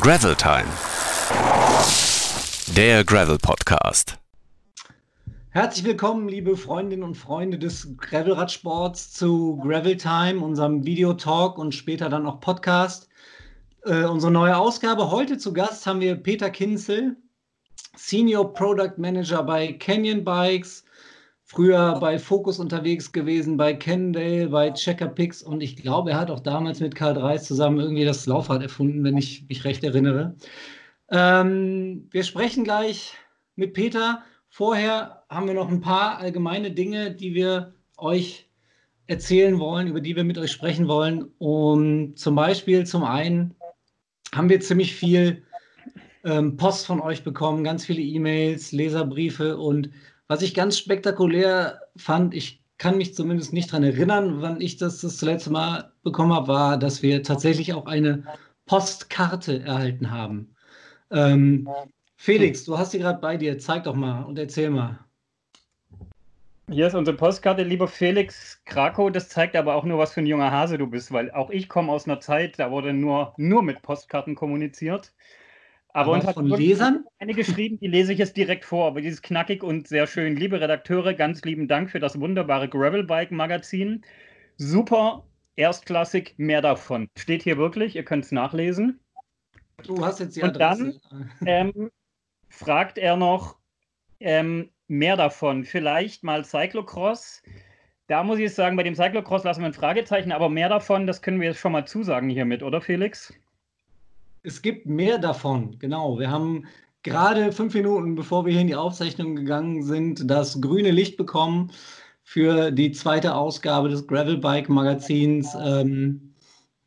Gravel Time. Der Gravel Podcast. Herzlich willkommen, liebe Freundinnen und Freunde des Gravelradsports zu Gravel Time, unserem Videotalk und später dann auch Podcast. Äh, unsere neue Ausgabe. Heute zu Gast haben wir Peter Kinzel, Senior Product Manager bei Canyon Bikes, früher bei Focus unterwegs gewesen, bei Kendale, bei Checker Picks und ich glaube, er hat auch damals mit Karl Dreis zusammen irgendwie das Laufrad erfunden, wenn ich mich recht erinnere. Ähm, wir sprechen gleich mit Peter. Vorher haben wir noch ein paar allgemeine Dinge, die wir euch erzählen wollen, über die wir mit euch sprechen wollen. Und zum Beispiel, zum einen haben wir ziemlich viel ähm, Post von euch bekommen, ganz viele E-Mails, Leserbriefe und was ich ganz spektakulär fand, ich kann mich zumindest nicht daran erinnern, wann ich das das letzte Mal bekommen habe, war, dass wir tatsächlich auch eine Postkarte erhalten haben. Ähm, Felix, du hast sie gerade bei dir. Zeig doch mal und erzähl mal. Hier ist unsere Postkarte, lieber Felix Krakow. Das zeigt aber auch nur, was für ein junger Hase du bist, weil auch ich komme aus einer Zeit, da wurde nur, nur mit Postkarten kommuniziert. Aber, aber uns von Lesern? Eine geschrieben, die lese ich jetzt direkt vor. Aber die ist knackig und sehr schön. Liebe Redakteure, ganz lieben Dank für das wunderbare Gravelbike-Magazin. Super, erstklassig, mehr davon. Steht hier wirklich, ihr könnt es nachlesen. Du hast jetzt die Und dann ähm, fragt er noch ähm, mehr davon. Vielleicht mal Cyclocross. Da muss ich sagen, bei dem Cyclocross lassen wir ein Fragezeichen, aber mehr davon, das können wir jetzt schon mal zusagen hiermit, oder Felix? Es gibt mehr davon, genau. Wir haben gerade fünf Minuten, bevor wir hier in die Aufzeichnung gegangen sind, das grüne Licht bekommen für die zweite Ausgabe des Gravelbike Magazins. Ähm,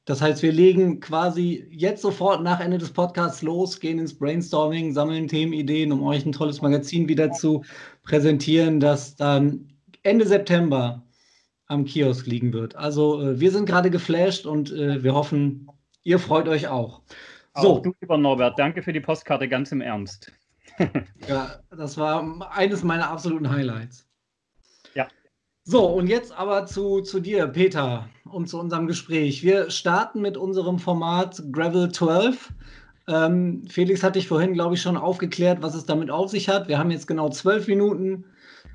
das heißt, wir legen quasi jetzt sofort nach Ende des Podcasts los, gehen ins Brainstorming, sammeln Themenideen, um euch ein tolles Magazin wieder zu präsentieren, das dann Ende September am Kiosk liegen wird. Also äh, wir sind gerade geflasht und äh, wir hoffen, ihr freut euch auch. So. Auch du, lieber Norbert, danke für die Postkarte, ganz im Ernst. ja, das war eines meiner absoluten Highlights. Ja. So, und jetzt aber zu, zu dir, Peter, und zu unserem Gespräch. Wir starten mit unserem Format Gravel 12. Ähm, Felix hat dich vorhin, glaube ich, schon aufgeklärt, was es damit auf sich hat. Wir haben jetzt genau zwölf Minuten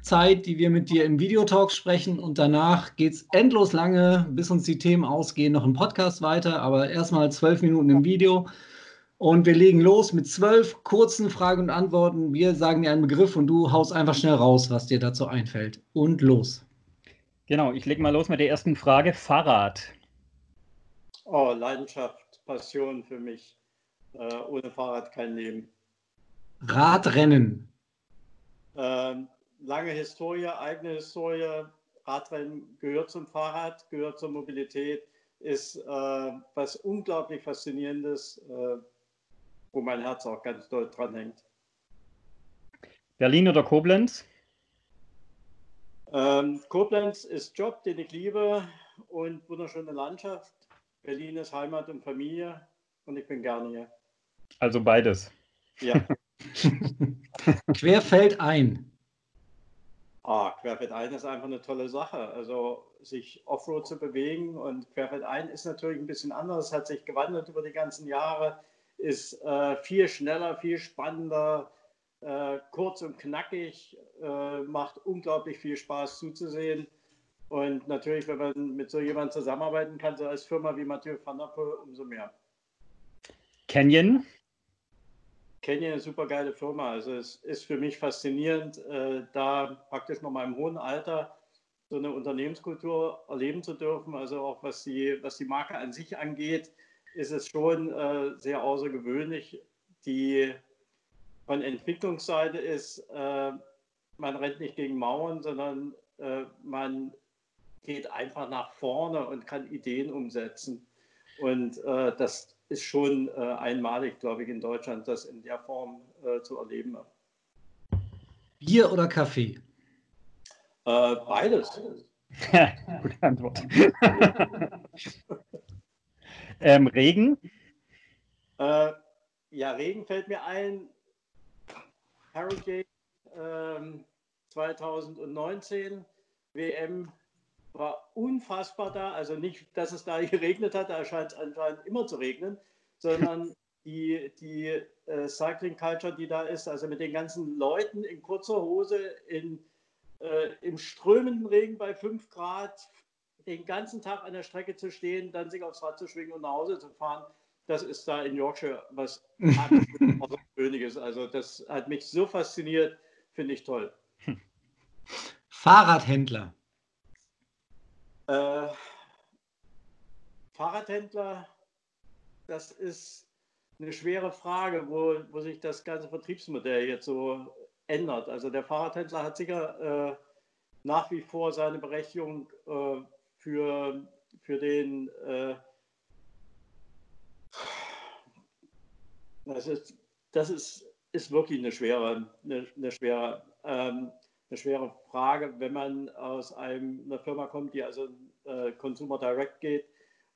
Zeit, die wir mit dir im Videotalk sprechen und danach geht es endlos lange, bis uns die Themen ausgehen, noch im Podcast weiter, aber erstmal zwölf Minuten im Video. Und wir legen los mit zwölf kurzen Fragen und Antworten. Wir sagen dir einen Begriff und du haust einfach schnell raus, was dir dazu einfällt. Und los. Genau, ich lege mal los mit der ersten Frage. Fahrrad. Oh, Leidenschaft, Passion für mich. Äh, ohne Fahrrad kein Leben. Radrennen. Ähm, lange Historie, eigene Historie. Radrennen gehört zum Fahrrad, gehört zur Mobilität, ist äh, was unglaublich Faszinierendes. Äh, wo mein Herz auch ganz doll dran hängt. Berlin oder Koblenz? Ähm, Koblenz ist Job, den ich liebe und wunderschöne Landschaft. Berlin ist Heimat und Familie und ich bin gerne hier. Also beides. Ja. Querfeld ein. Ah, Querfeld ein ist einfach eine tolle Sache. Also sich Offroad zu bewegen und Querfeld ein ist natürlich ein bisschen anders, hat sich gewandelt über die ganzen Jahre ist äh, viel schneller, viel spannender, äh, kurz und knackig, äh, macht unglaublich viel Spaß zuzusehen. Und natürlich, wenn man mit so jemandem zusammenarbeiten kann, so als Firma wie Mathieu van der Poel, umso mehr. Canyon? Canyon ist eine super geile Firma. Also es ist für mich faszinierend, äh, da praktisch noch mal im hohen Alter so eine Unternehmenskultur erleben zu dürfen. Also auch was die, was die Marke an sich angeht ist es schon äh, sehr außergewöhnlich. Die von Entwicklungsseite ist, äh, man rennt nicht gegen Mauern, sondern äh, man geht einfach nach vorne und kann Ideen umsetzen. Und äh, das ist schon äh, einmalig, glaube ich, in Deutschland, das in der Form äh, zu erleben. Bier oder Kaffee? beides. Gute Antwort. Ähm, Regen? Äh, ja, Regen fällt mir ein. Hurricane ähm, 2019, WM war unfassbar da. Also nicht, dass es da geregnet hat, da scheint es anscheinend immer zu regnen, sondern die, die äh, Cycling Culture, die da ist, also mit den ganzen Leuten in kurzer Hose, in, äh, im strömenden Regen bei 5 Grad, den ganzen Tag an der Strecke zu stehen, dann sich aufs Rad zu schwingen und nach Hause zu fahren, das ist da in Yorkshire was Außergewöhnliches. Also das hat mich so fasziniert, finde ich toll. Fahrradhändler. Äh, Fahrradhändler, das ist eine schwere Frage, wo, wo sich das ganze Vertriebsmodell jetzt so ändert. Also der Fahrradhändler hat sicher äh, nach wie vor seine Berechtigung äh, für, für den äh, das ist, das ist, ist wirklich eine schwere, eine, eine schwere, ähm, eine schwere Frage, wenn man aus einem, einer Firma kommt, die also äh, Consumer Direct geht.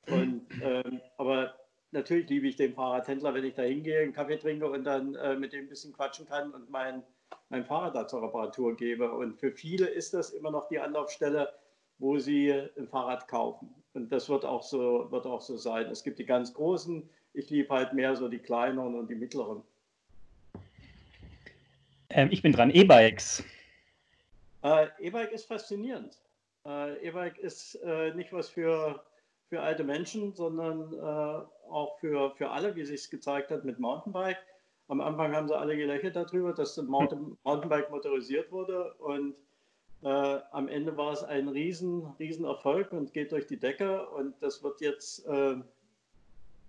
Und, ähm, aber natürlich liebe ich den Fahrradhändler, wenn ich da hingehe, einen Kaffee trinke und dann äh, mit dem ein bisschen quatschen kann und mein, mein Fahrrad da zur Reparatur gebe. Und für viele ist das immer noch die Anlaufstelle, wo sie ein Fahrrad kaufen. Und das wird auch so, wird auch so sein. Es gibt die ganz großen, ich liebe halt mehr so die kleineren und die mittleren. Ähm, ich bin dran, E-Bikes. Äh, E-Bike ist faszinierend. Äh, E-Bike ist äh, nicht was für, für alte Menschen, sondern äh, auch für, für alle, wie sich es gezeigt hat mit Mountainbike. Am Anfang haben sie alle gelächelt darüber, dass das Mountain, Mountainbike motorisiert wurde und äh, am Ende war es ein riesen, riesen Erfolg und geht durch die Decke und das wird jetzt äh,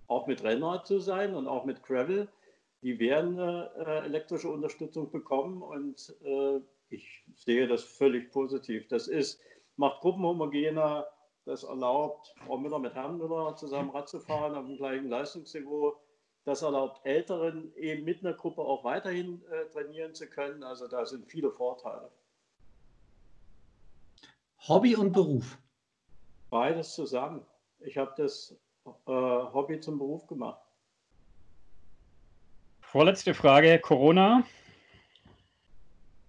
auch mit Rennrad zu sein und auch mit Gravel. Die werden äh, elektrische Unterstützung bekommen und äh, ich sehe das völlig positiv. Das ist, macht gruppenhomogener, das erlaubt, Frau Müller mit Herrn Müller zusammen Rad zu fahren auf dem gleichen Leistungsniveau. Das erlaubt Älteren eben mit einer Gruppe auch weiterhin äh, trainieren zu können. Also da sind viele Vorteile. Hobby und Beruf? Beides zusammen. Ich habe das äh, Hobby zum Beruf gemacht. Vorletzte Frage, Corona.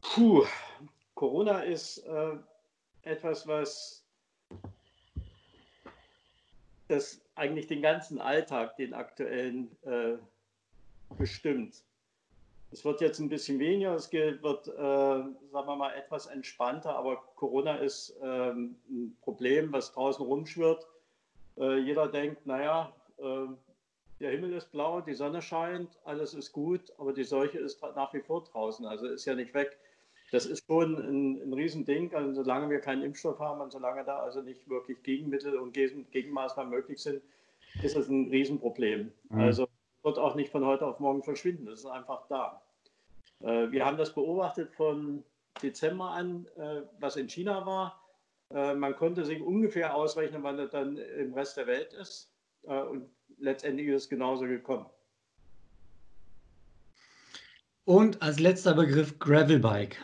Puh, Corona ist äh, etwas, was das eigentlich den ganzen Alltag, den aktuellen, äh, bestimmt. Es wird jetzt ein bisschen weniger, es wird, äh, sagen wir mal, etwas entspannter, aber Corona ist ähm, ein Problem, was draußen rumschwirrt. Äh, jeder denkt, naja, äh, der Himmel ist blau, die Sonne scheint, alles ist gut, aber die Seuche ist nach wie vor draußen, also ist ja nicht weg. Das ist schon ein, ein Riesending, also solange wir keinen Impfstoff haben und solange da also nicht wirklich Gegenmittel und Gegenmaßnahmen möglich sind, ist es ein Riesenproblem. Mhm. Also wird auch nicht von heute auf morgen verschwinden. Das ist einfach da. Äh, wir haben das beobachtet von Dezember an, äh, was in China war. Äh, man konnte sich ungefähr ausrechnen, wann das dann im Rest der Welt ist. und letztendlich ist es genauso gekommen. Und als letzter Begriff Gravelbike.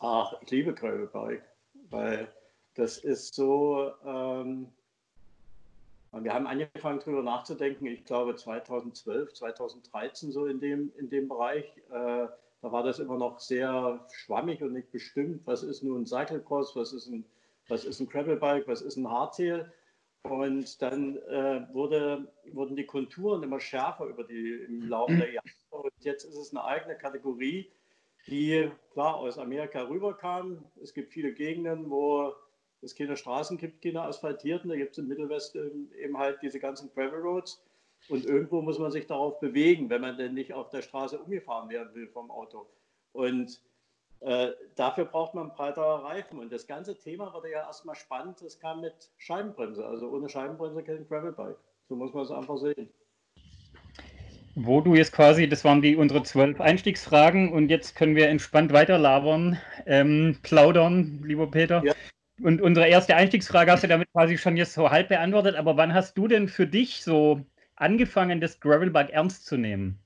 Ach, ich liebe Gravelbike, weil das ist so, ähm, wir haben angefangen darüber nachzudenken, ich glaube 2012, 2013 so in dem, in dem Bereich. Äh, da war das immer noch sehr schwammig und nicht bestimmt. Was ist nun ein Cyclecross, was ist ein, was ist ein Gravelbike, was ist ein Hardtail? Und dann äh, wurde, wurden die Konturen immer schärfer über die, im Laufe der Jahre. Und jetzt ist es eine eigene Kategorie, die klar aus Amerika rüberkam. Es gibt viele Gegenden, wo es keine Straßen gibt, keine asphaltierten. Da gibt es im Mittelwesten eben halt diese ganzen Gravel Roads. Und irgendwo muss man sich darauf bewegen, wenn man denn nicht auf der Straße umgefahren werden will vom Auto. Und äh, dafür braucht man breitere Reifen. Und das ganze Thema wurde ja erstmal spannend. Es kam mit Scheibenbremse. Also ohne Scheibenbremse kein Gravelbike. So muss man es einfach sehen. Wo du jetzt quasi, das waren die unsere zwölf Einstiegsfragen und jetzt können wir entspannt weiterlabern, ähm, plaudern, lieber Peter. Ja. Und unsere erste Einstiegsfrage hast du damit quasi schon jetzt so halb beantwortet, aber wann hast du denn für dich so angefangen, das Gravelbike ernst zu nehmen?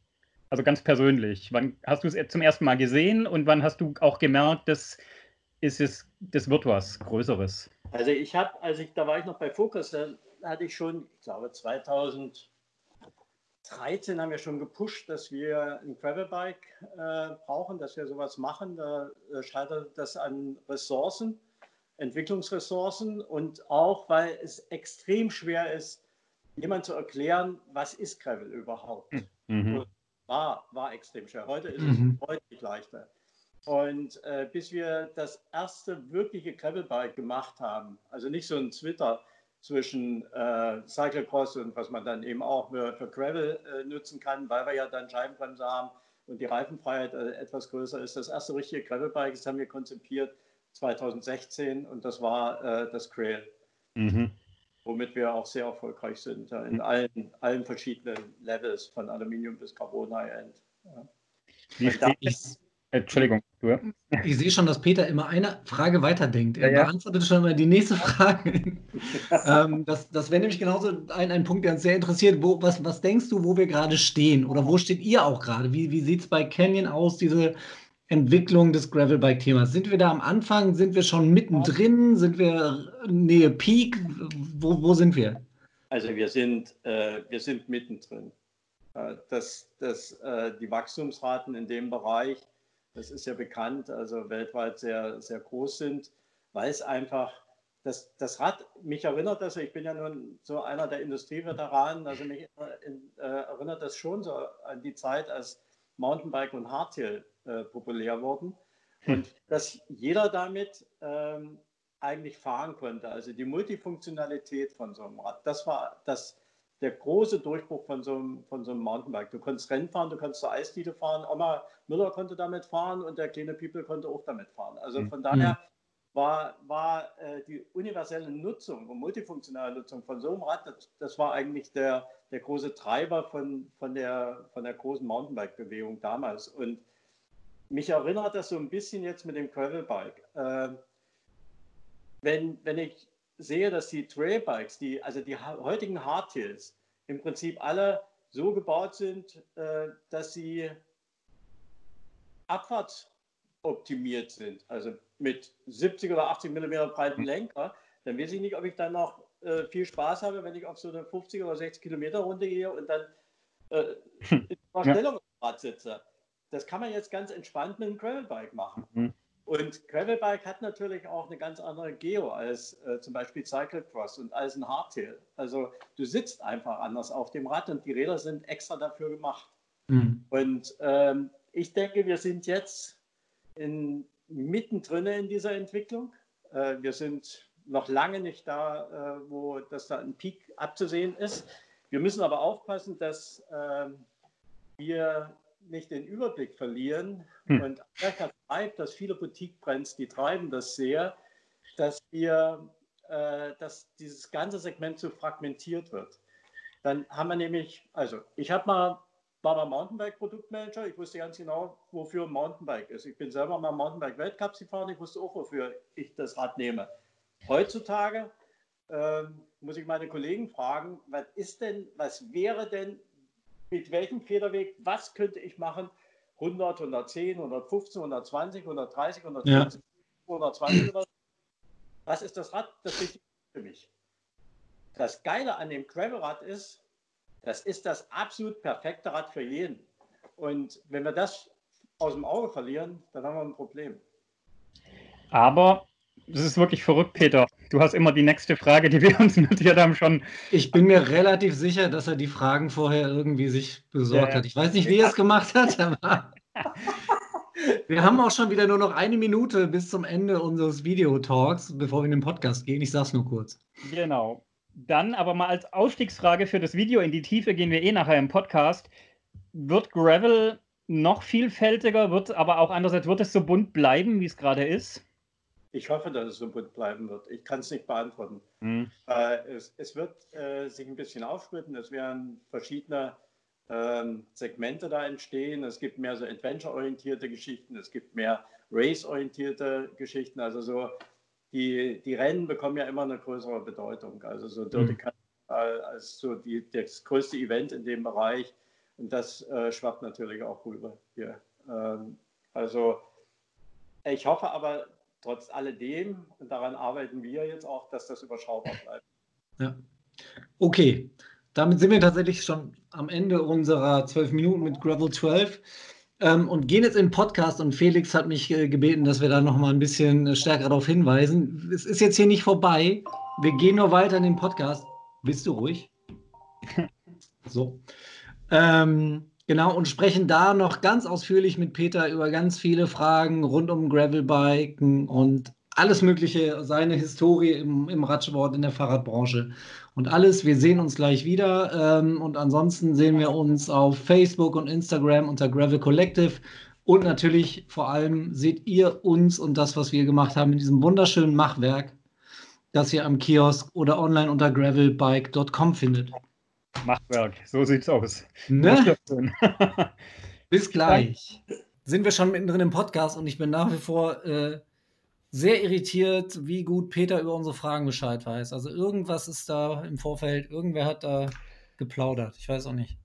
Also ganz persönlich. Wann hast du es zum ersten Mal gesehen und wann hast du auch gemerkt, das ist es, das wird was Größeres? Also ich habe, als ich, da war ich noch bei Focus, da hatte ich schon, ich glaube 2013 haben wir schon gepusht, dass wir ein Gravelbike äh, brauchen, dass wir sowas machen. Da äh, scheitert das an Ressourcen. Entwicklungsressourcen und auch, weil es extrem schwer ist, jemand zu erklären, was ist Gravel überhaupt. Hm. Mhm. War, war extrem schwer. Heute ist mhm. es deutlich leichter. Und äh, bis wir das erste wirkliche Gravelbike gemacht haben, also nicht so ein Twitter zwischen äh, Cyclocross und was man dann eben auch für, für Gravel äh, nutzen kann, weil wir ja dann Scheibenbremse haben und die Reifenfreiheit äh, etwas größer ist. Das erste richtige Gravelbike, das haben wir konzipiert 2016 und das war äh, das Trail. Mhm. Womit wir auch sehr erfolgreich sind in mhm. allen, allen verschiedenen Levels, von Aluminium bis Carbon High-End. Ja. Wie steht, Entschuldigung. Du? Ich sehe schon, dass Peter immer eine Frage weiterdenkt. Er ja, ja. beantwortet schon mal die nächste Frage. ähm, das das wäre nämlich genauso ein, ein Punkt, der uns sehr interessiert. Wo, was, was denkst du, wo wir gerade stehen? Oder wo steht ihr auch gerade? Wie, wie sieht es bei Canyon aus, diese Entwicklung des Gravelbike-Themas? Sind wir da am Anfang? Sind wir schon mittendrin? Sind wir Nähe Peak? Wo, wo sind wir? Also wir sind, äh, wir sind mittendrin. Äh, dass, dass äh, die Wachstumsraten in dem Bereich das ist ja bekannt, also weltweit sehr, sehr groß sind, weil es einfach, das, das Rad, mich erinnert das, ich bin ja nun so einer der Industrieveteranen, also mich äh, erinnert das schon so an die Zeit, als Mountainbike und Hardtail äh, populär wurden hm. und dass jeder damit ähm, eigentlich fahren konnte. Also die Multifunktionalität von so einem Rad, das war das, der große Durchbruch von so, einem, von so einem Mountainbike. Du konntest Rennen fahren, du konntest zur Eisdiele fahren. Oma Müller konnte damit fahren und der kleine People konnte auch damit fahren. Also von mhm. daher war, war äh, die universelle Nutzung und multifunktionale Nutzung von so einem Rad, das, das war eigentlich der, der große Treiber von, von, der, von der großen Mountainbike-Bewegung damals. Und mich erinnert das so ein bisschen jetzt mit dem Gravelbike. Äh, wenn, wenn ich sehe, dass die Trailbikes, die, also die heutigen Hardtails, im Prinzip alle so gebaut sind, äh, dass sie abfahrtsoptimiert sind, also mit 70 oder 80 mm breiten hm. Lenker, dann weiß ich nicht, ob ich dann noch äh, viel Spaß habe, wenn ich auf so eine 50 oder 60 Kilometer Runde gehe und dann äh, hm. in der Stellung ja. Rad sitze. Das kann man jetzt ganz entspannt mit einem Gravelbike machen. Mhm. Und Gravelbike hat natürlich auch eine ganz andere Geo als äh, zum Beispiel Cyclecross und als ein Hardtail. Also du sitzt einfach anders auf dem Rad und die Räder sind extra dafür gemacht. Mhm. Und ähm, ich denke, wir sind jetzt in, mittendrin in dieser Entwicklung. Äh, wir sind noch lange nicht da, äh, wo das da ein Peak abzusehen ist. Wir müssen aber aufpassen, dass äh, wir nicht den Überblick verlieren. Hm. Und Amerika treibt das, viele Boutique-Brands, die treiben das sehr, dass wir, äh, dass dieses ganze Segment zu fragmentiert wird. Dann haben wir nämlich, also ich habe mal, war mal Mountainbike-Produktmanager, ich wusste ganz genau, wofür ein Mountainbike ist. Ich bin selber mal Mountainbike-Weltcups gefahren, ich wusste auch, wofür ich das Rad nehme. Heutzutage ähm, muss ich meine Kollegen fragen, was ist denn, was wäre denn mit welchem Federweg, was könnte ich machen? 100, 110, 115, 120, 130, 120, ja. 120 Was ist das Rad? Das Wichtigste für mich. Das Geile an dem Gravelrad ist, das ist das absolut perfekte Rad für jeden. Und wenn wir das aus dem Auge verlieren, dann haben wir ein Problem. Aber das ist wirklich verrückt, Peter. Du hast immer die nächste Frage, die wir uns notiert haben, schon. Ich bin mir relativ sicher, dass er die Fragen vorher irgendwie sich besorgt ja. hat. Ich weiß nicht, wie er es gemacht hat, aber wir haben auch schon wieder nur noch eine Minute bis zum Ende unseres Videotalks, bevor wir in den Podcast gehen. Ich sage es nur kurz. Genau. Dann aber mal als Ausstiegsfrage für das Video in die Tiefe gehen wir eh nachher im Podcast. Wird Gravel noch vielfältiger, wird aber auch andererseits, wird es so bunt bleiben, wie es gerade ist? Ich hoffe, dass es so gut bleiben wird. Ich kann es nicht beantworten. Mhm. Äh, es, es, wird äh, sich ein bisschen aufsplitten. Es werden verschiedene ähm, Segmente da entstehen. Es gibt mehr so Adventure-orientierte Geschichten. Es gibt mehr Race-orientierte Geschichten. Also so die, die Rennen bekommen ja immer eine größere Bedeutung. Also so Dirty mhm. als so die, das größte Event in dem Bereich. Und das äh, schwappt natürlich auch rüber hier. Ähm, also ich hoffe aber, trotz alledem, und daran arbeiten wir jetzt auch, dass das überschaubar bleibt. Ja. Okay, damit sind wir tatsächlich schon am Ende unserer zwölf Minuten mit Gravel 12 ähm, und gehen jetzt in den Podcast. Und Felix hat mich äh, gebeten, dass wir da noch mal ein bisschen äh, stärker darauf hinweisen. Es ist jetzt hier nicht vorbei. Wir gehen nur weiter in den Podcast. Bist du ruhig? so. Ähm, Genau, und sprechen da noch ganz ausführlich mit Peter über ganz viele Fragen rund um Gravelbiken und alles Mögliche, seine Historie im, im Radsport, in der Fahrradbranche und alles. Wir sehen uns gleich wieder. Ähm, und ansonsten sehen wir uns auf Facebook und Instagram unter Gravel Collective. Und natürlich vor allem seht ihr uns und das, was wir gemacht haben in diesem wunderschönen Machwerk, das ihr am Kiosk oder online unter gravelbike.com findet. Machwerk, so sieht's aus. Ne? Bis gleich. Sind wir schon mittendrin im Podcast und ich bin nach wie vor äh, sehr irritiert, wie gut Peter über unsere Fragen Bescheid weiß. Also irgendwas ist da im Vorfeld, irgendwer hat da geplaudert. Ich weiß auch nicht.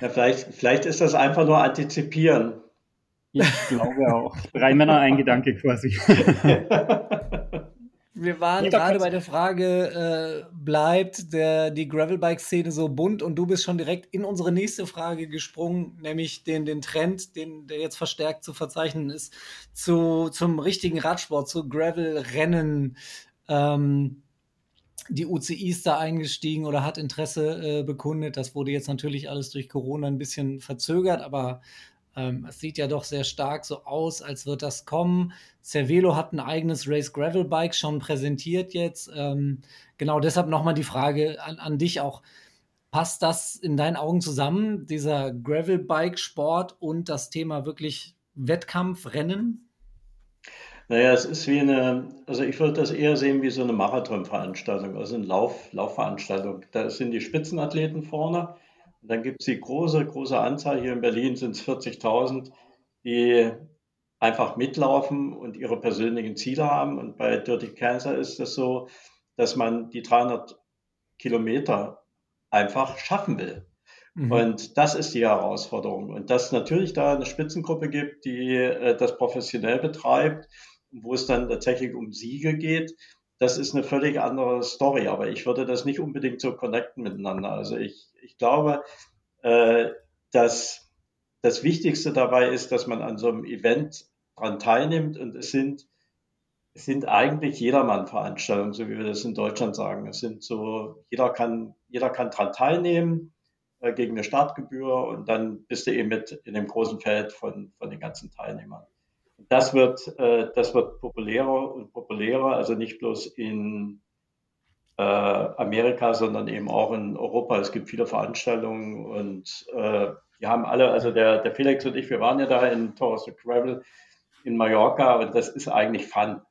Ja, vielleicht, vielleicht ist das einfach nur antizipieren. Ich glaube auch. Drei Männer, ein Gedanke quasi. Wir waren ja, gerade bei der Frage, äh, bleibt der, die Gravelbike-Szene so bunt? Und du bist schon direkt in unsere nächste Frage gesprungen, nämlich den, den Trend, den, der jetzt verstärkt zu verzeichnen ist, zu, zum richtigen Radsport, zu Gravel-Rennen. Ähm, die UCI ist da eingestiegen oder hat Interesse äh, bekundet. Das wurde jetzt natürlich alles durch Corona ein bisschen verzögert, aber ähm, es sieht ja doch sehr stark so aus, als wird das kommen. Cervelo hat ein eigenes Race Gravel Bike schon präsentiert jetzt. Ähm, genau deshalb nochmal die Frage an, an dich auch. Passt das in deinen Augen zusammen, dieser Gravel Bike Sport und das Thema wirklich Wettkampf, Rennen? Naja, es ist wie eine, also ich würde das eher sehen wie so eine Marathonveranstaltung, also eine Lauf, Laufveranstaltung. Da sind die Spitzenathleten vorne und dann gibt es die große, große Anzahl, hier in Berlin sind es 40.000, die einfach mitlaufen und ihre persönlichen Ziele haben. Und bei Dirty Cancer ist es so, dass man die 300 Kilometer einfach schaffen will. Mhm. Und das ist die Herausforderung. Und dass natürlich da eine Spitzengruppe gibt, die äh, das professionell betreibt, wo es dann tatsächlich um Siege geht, das ist eine völlig andere Story. Aber ich würde das nicht unbedingt so connecten miteinander. Also ich, ich glaube, äh, dass das Wichtigste dabei ist, dass man an so einem Event dran teilnimmt und es sind, es sind eigentlich Jedermann-Veranstaltungen, so wie wir das in Deutschland sagen. Es sind so, jeder kann, jeder kann dran teilnehmen äh, gegen eine Startgebühr und dann bist du eben mit in dem großen Feld von, von den ganzen Teilnehmern. Das wird, äh, das wird populärer und populärer, also nicht bloß in äh, Amerika, sondern eben auch in Europa. Es gibt viele Veranstaltungen und äh, wir haben alle, also der, der Felix und ich, wir waren ja da in Torres de Gravel in Mallorca und das ist eigentlich Fun.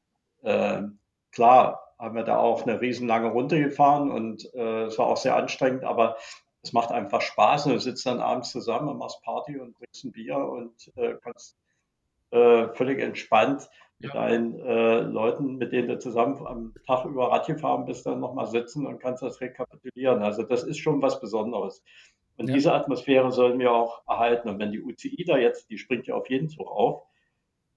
Äh, klar haben wir da auch eine riesenlange Runde gefahren und äh, es war auch sehr anstrengend, aber es macht einfach Spaß und du sitzt dann abends zusammen und machst Party und trinkst ein Bier und äh, kannst äh, völlig entspannt mit ja. deinen äh, Leuten, mit denen du zusammen am Tag über Rad gefahren bist, dann nochmal sitzen und kannst das rekapitulieren. Also das ist schon was Besonderes. Und ja. diese Atmosphäre sollen wir auch erhalten. Und wenn die UCI da jetzt, die springt ja auf jeden Zug auf,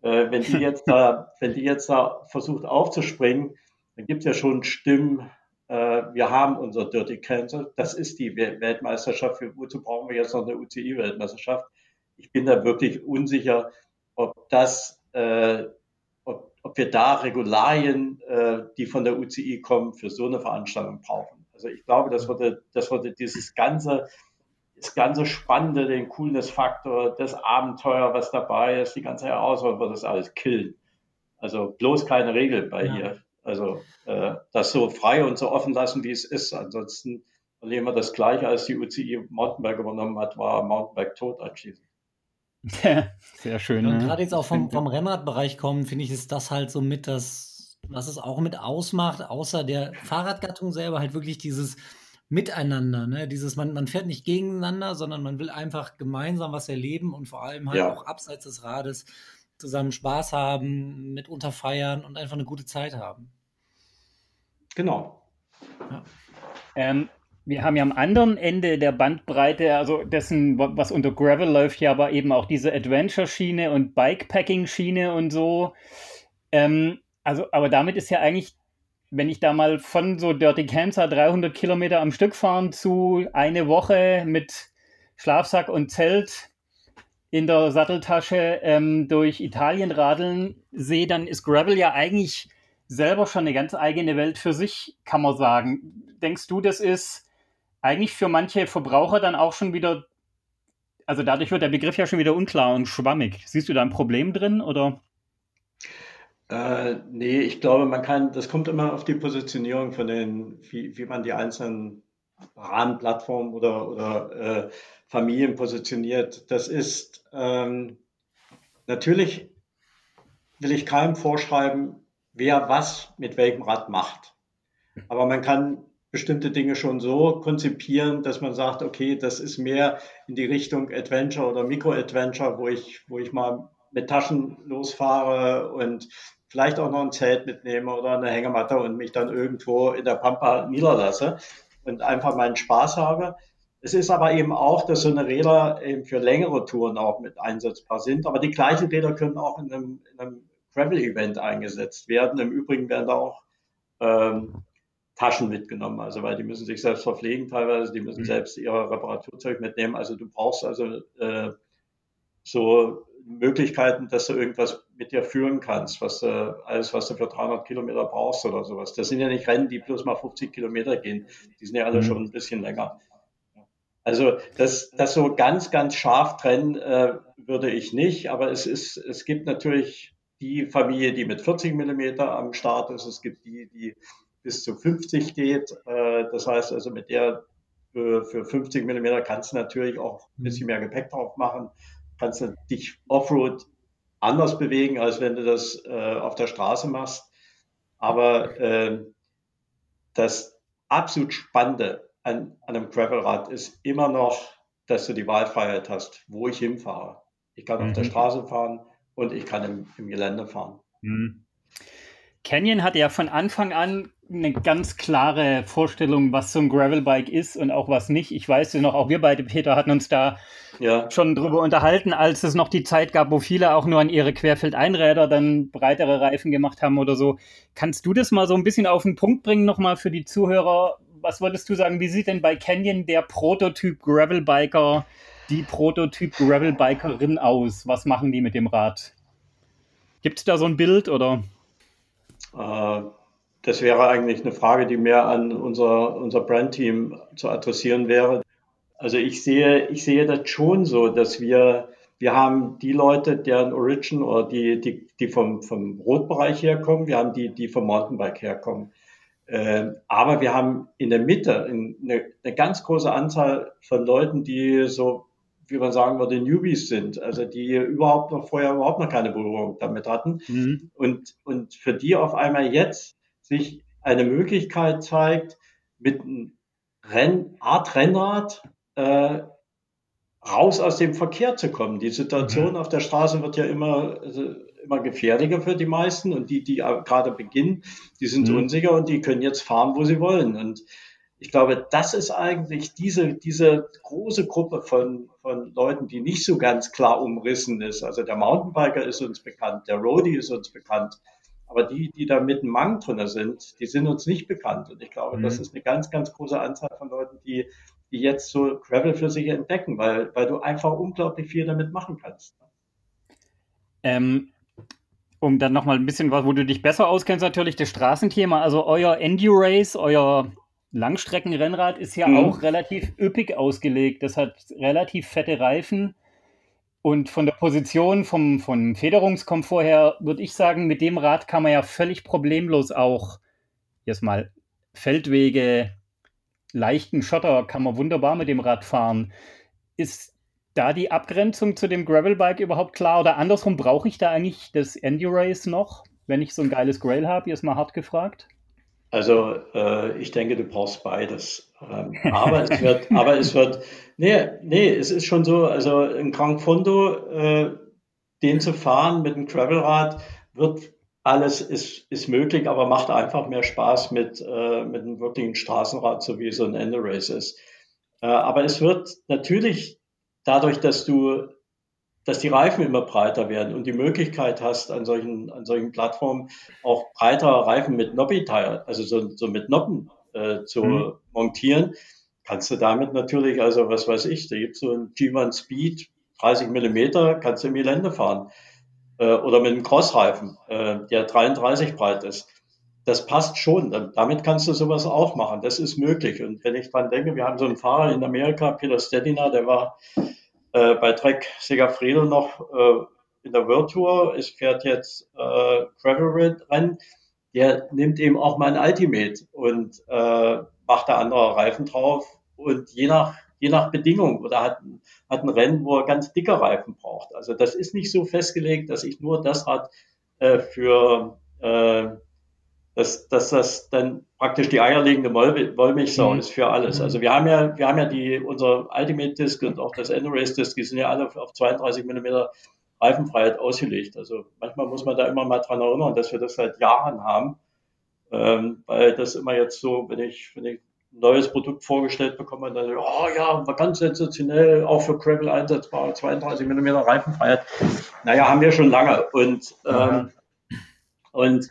äh, wenn die jetzt da, wenn die jetzt da versucht aufzuspringen, dann gibt es ja schon Stimmen, äh, wir haben unser Dirty Cancer, das ist die Weltmeisterschaft, wozu brauchen wir jetzt noch eine UCI-Weltmeisterschaft? Ich bin da wirklich unsicher, ob das, äh, ob, ob, wir da Regularien, äh, die von der UCI kommen, für so eine Veranstaltung brauchen. Also ich glaube, das würde, das würde dieses ganze, das ganze Spannende, den Coolness-Faktor, das Abenteuer, was dabei ist, die ganze Herausforderung, wird das alles killen. Also bloß keine Regel bei ja. ihr. Also äh, das so frei und so offen lassen, wie es ist. Ansonsten erleben wir das gleiche, als die UCI Mountainbike übernommen hat, war Mountainbike tot anschließend. Sehr schön. Und ne? gerade jetzt auch vom, vom Rennradbereich kommen, finde ich, ist das halt so mit das, was es auch mit ausmacht, außer der Fahrradgattung selber, halt wirklich dieses Miteinander, ne? Dieses, man, man fährt nicht gegeneinander, sondern man will einfach gemeinsam was erleben und vor allem halt ja. auch abseits des Rades zusammen Spaß haben, mitunter feiern und einfach eine gute Zeit haben. Genau. Ja. Ähm, wir haben ja am anderen Ende der Bandbreite, also dessen, was unter Gravel läuft, ja aber eben auch diese Adventure-Schiene und Bikepacking-Schiene und so. Ähm, also, aber damit ist ja eigentlich, wenn ich da mal von so Dirty Cancer 300 Kilometer am Stück fahren zu eine Woche mit Schlafsack und Zelt in der Satteltasche ähm, durch Italien radeln sehe, dann ist Gravel ja eigentlich selber schon eine ganz eigene Welt für sich, kann man sagen. Denkst du, das ist eigentlich für manche Verbraucher dann auch schon wieder Also dadurch wird der Begriff ja schon wieder unklar und schwammig. Siehst du da ein Problem drin oder? Äh, nee, ich glaube, man kann, das kommt immer auf die Positionierung von den, wie, wie man die einzelnen Rahmenplattformen oder, oder äh, Familien positioniert. Das ist ähm, natürlich will ich keinem vorschreiben, wer was mit welchem Rad macht. Aber man kann bestimmte Dinge schon so konzipieren, dass man sagt, okay, das ist mehr in die Richtung Adventure oder Micro-Adventure, wo ich, wo ich mal mit Taschen losfahre und vielleicht auch noch ein Zelt mitnehme oder eine Hängematte und mich dann irgendwo in der Pampa niederlasse und einfach meinen Spaß habe. Es ist aber eben auch, dass so eine Räder eben für längere Touren auch mit einsetzbar sind. Aber die gleichen Räder können auch in einem, in einem Travel-Event eingesetzt werden. Im Übrigen werden da auch ähm, Taschen mitgenommen, also weil die müssen sich selbst verpflegen teilweise, die müssen mhm. selbst ihr Reparaturzeug mitnehmen. Also du brauchst also äh, so Möglichkeiten, dass du irgendwas mit dir führen kannst, was du, alles, was du für 300 Kilometer brauchst oder sowas. Das sind ja nicht Rennen, die bloß mal 50 Kilometer gehen. Die sind ja alle mhm. schon ein bisschen länger. Also das, das so ganz, ganz scharf trennen äh, würde ich nicht, aber es ist, es gibt natürlich die Familie, die mit 40 Millimeter am Start ist. Es gibt die, die bis zu 50 geht. Äh, das heißt also mit der für, für 50 Millimeter kannst du natürlich auch ein bisschen mehr Gepäck drauf machen kannst du dich Offroad anders bewegen, als wenn du das äh, auf der Straße machst. Aber äh, das absolut Spannende an, an einem Gravelrad ist immer noch, dass du die Wahlfreiheit hast, wo ich hinfahre. Ich kann mhm. auf der mhm. Straße fahren und ich kann im, im Gelände fahren. Mhm. Canyon hatte ja von Anfang an eine ganz klare Vorstellung, was so ein Gravelbike ist und auch was nicht. Ich weiß ja noch, auch wir beide, Peter, hatten uns da ja. schon drüber unterhalten, als es noch die Zeit gab, wo viele auch nur an ihre Querfeldeinräder dann breitere Reifen gemacht haben oder so. Kannst du das mal so ein bisschen auf den Punkt bringen, nochmal für die Zuhörer? Was würdest du sagen, wie sieht denn bei Canyon der Prototyp Gravelbiker, die Prototyp Gravelbikerin aus? Was machen die mit dem Rad? Gibt es da so ein Bild oder? Äh, das wäre eigentlich eine Frage, die mehr an unser, unser Brandteam zu adressieren wäre. Also ich sehe, ich sehe das schon so, dass wir, wir haben die Leute, deren Origin oder die, die, die vom, vom Rotbereich herkommen, wir haben die, die vom Mountainbike herkommen. Äh, aber wir haben in der Mitte eine, eine ganz große Anzahl von Leuten, die so wie man sagen würde, Newbies sind, also die überhaupt noch vorher überhaupt noch keine Berührung damit hatten. Mhm. Und, und für die auf einmal jetzt sich eine Möglichkeit zeigt, mit einem Renn, Art Rennrad äh, raus aus dem Verkehr zu kommen. Die Situation mhm. auf der Straße wird ja immer, also immer gefährlicher für die meisten und die, die gerade beginnen, die sind mhm. unsicher und die können jetzt fahren, wo sie wollen. Und ich glaube, das ist eigentlich diese, diese große Gruppe von, von Leuten, die nicht so ganz klar umrissen ist. Also der Mountainbiker ist uns bekannt, der Roadie ist uns bekannt. Aber die, die da mit einem Mang drin sind, die sind uns nicht bekannt. Und ich glaube, mhm. das ist eine ganz, ganz große Anzahl von Leuten, die, die jetzt so Gravel für sich entdecken, weil, weil du einfach unglaublich viel damit machen kannst. Ähm, um dann nochmal ein bisschen was, wo du dich besser auskennst, natürlich das Straßenthema. Also euer Endurace, euer Langstreckenrennrad ist ja mhm. auch relativ üppig ausgelegt. Das hat relativ fette Reifen. Und von der Position, vom, vom Federungskomfort her, würde ich sagen, mit dem Rad kann man ja völlig problemlos auch jetzt mal Feldwege, leichten Schotter, kann man wunderbar mit dem Rad fahren. Ist da die Abgrenzung zu dem Gravelbike überhaupt klar? Oder andersrum, brauche ich da eigentlich das Endurace noch, wenn ich so ein geiles Grail habe? Jetzt mal hart gefragt. Also äh, ich denke, du brauchst beides. Ähm, aber es wird, aber es wird, nee, nee, es ist schon so, also in Grand Fondo, äh, den zu fahren mit einem Gravelrad, wird alles ist, ist möglich, aber macht einfach mehr Spaß mit, äh, mit einem wirklichen Straßenrad, so wie so ein Endurace ist. Äh, aber es wird natürlich dadurch, dass du dass die Reifen immer breiter werden und die Möglichkeit hast, an solchen, an solchen Plattformen auch breitere Reifen mit Nobby-Teil, also so, so mit Noppen äh, zu mhm. montieren, kannst du damit natürlich, also was weiß ich, da gibt es so ein G1 Speed, 30 Millimeter, kannst du im Gelände fahren. Äh, oder mit einem Crossreifen, äh, der 33 breit ist. Das passt schon. Damit kannst du sowas auch machen. Das ist möglich. Und wenn ich dran denke, wir haben so einen Fahrer in Amerika, Peter Stediner, der war äh, bei Trek Segafredo noch äh, in der World Tour. Es fährt jetzt äh, Gravel-Rennen. Der nimmt eben auch mal ein Ultimate und äh, macht da andere Reifen drauf. Und je nach, je nach Bedingung oder hat, hat ein Rennen, wo er ganz dicke Reifen braucht. Also das ist nicht so festgelegt, dass ich nur das Rad äh, für äh, dass, dass das dann praktisch die eierlegende Wollmilchsau mhm. ist für alles. Mhm. Also wir haben ja, wir haben ja die, unser Ultimate Disc und auch das Endurace Disc, die sind ja alle auf 32 Millimeter Reifenfreiheit ausgelegt. Also manchmal muss man da immer mal dran erinnern, dass wir das seit Jahren haben, ähm, weil das immer jetzt so, wenn ich, wenn ich ein neues Produkt vorgestellt bekomme, dann oh ja, war ganz sensationell, auch für Gravel einsetzbar, 32 Millimeter Reifenfreiheit. Naja, haben wir schon lange und ähm, und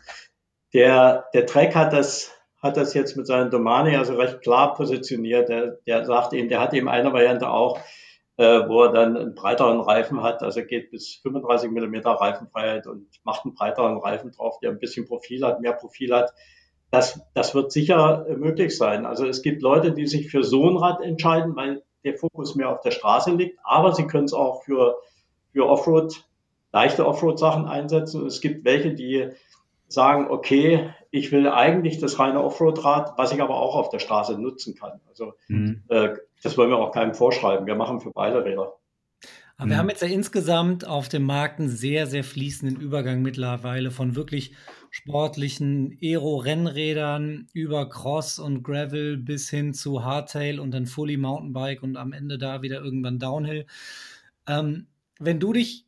der, der Trek hat das, hat das jetzt mit seinen Domane also recht klar positioniert. Der, der sagt eben, der hat eben eine Variante auch, äh, wo er dann einen breiteren Reifen hat, also geht bis 35 Millimeter Reifenfreiheit und macht einen breiteren Reifen drauf, der ein bisschen Profil hat, mehr Profil hat. Das, das wird sicher möglich sein. Also es gibt Leute, die sich für so ein Rad entscheiden, weil der Fokus mehr auf der Straße liegt, aber sie können es auch für, für Offroad, leichte Offroad-Sachen einsetzen. Es gibt welche, die sagen, okay, ich will eigentlich das reine Offroad-Rad, was ich aber auch auf der Straße nutzen kann. Also mhm. äh, das wollen wir auch keinem vorschreiben. Wir machen für beide Räder. Aber mhm. wir haben jetzt ja insgesamt auf dem Markt einen sehr, sehr fließenden Übergang mittlerweile von wirklich sportlichen Aero-Rennrädern über Cross und Gravel bis hin zu Hardtail und dann Fully Mountainbike und am Ende da wieder irgendwann Downhill. Ähm, wenn du dich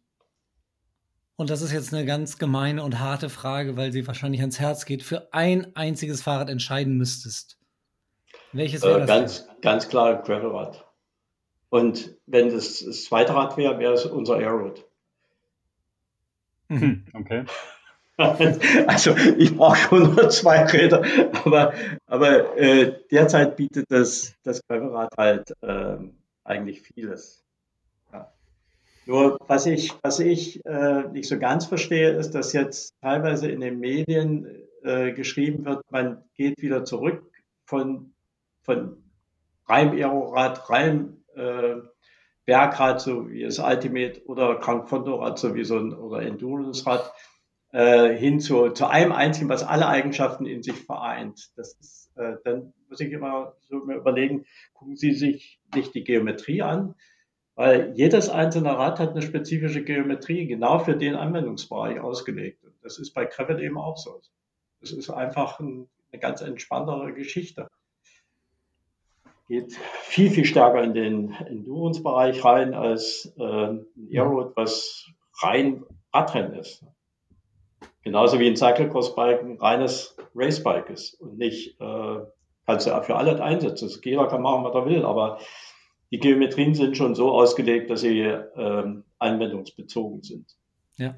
und das ist jetzt eine ganz gemeine und harte Frage, weil sie wahrscheinlich ans Herz geht, für ein einziges Fahrrad entscheiden müsstest, welches wäre äh, das? Ganz, ganz klar Gravelrad. Und wenn das, das zweite Rad wäre, wäre es unser Airrod. Mhm, okay. Also ich brauche schon nur zwei Räder, aber, aber äh, derzeit bietet das, das Gravelrad halt äh, eigentlich vieles. Nur was ich, was ich äh, nicht so ganz verstehe, ist, dass jetzt teilweise in den Medien äh, geschrieben wird, man geht wieder zurück von, von reinem Aerorad, reinem äh, Bergrad, so wie das Ultimate oder Krankfondo-Rad, so wie so ein oder Endurance-Rad, äh, hin zu, zu einem einzigen, was alle Eigenschaften in sich vereint. Das ist, äh, dann muss ich immer so mir überlegen, gucken Sie sich nicht die Geometrie an, weil jedes einzelne Rad hat eine spezifische Geometrie genau für den Anwendungsbereich ausgelegt. Und das ist bei Gravel eben auch so. Das ist einfach ein, eine ganz entspanntere Geschichte. Geht viel, viel stärker in den Endurance-Bereich rein als äh, ein Aero, was rein Radrennen ist. Genauso wie ein Cyclocross-Bike ein reines Racebike ist und nicht, äh, kannst du für alles einsetzen. Jeder kann machen, was er will, aber die Geometrien sind schon so ausgelegt, dass sie ähm, anwendungsbezogen sind. Ja.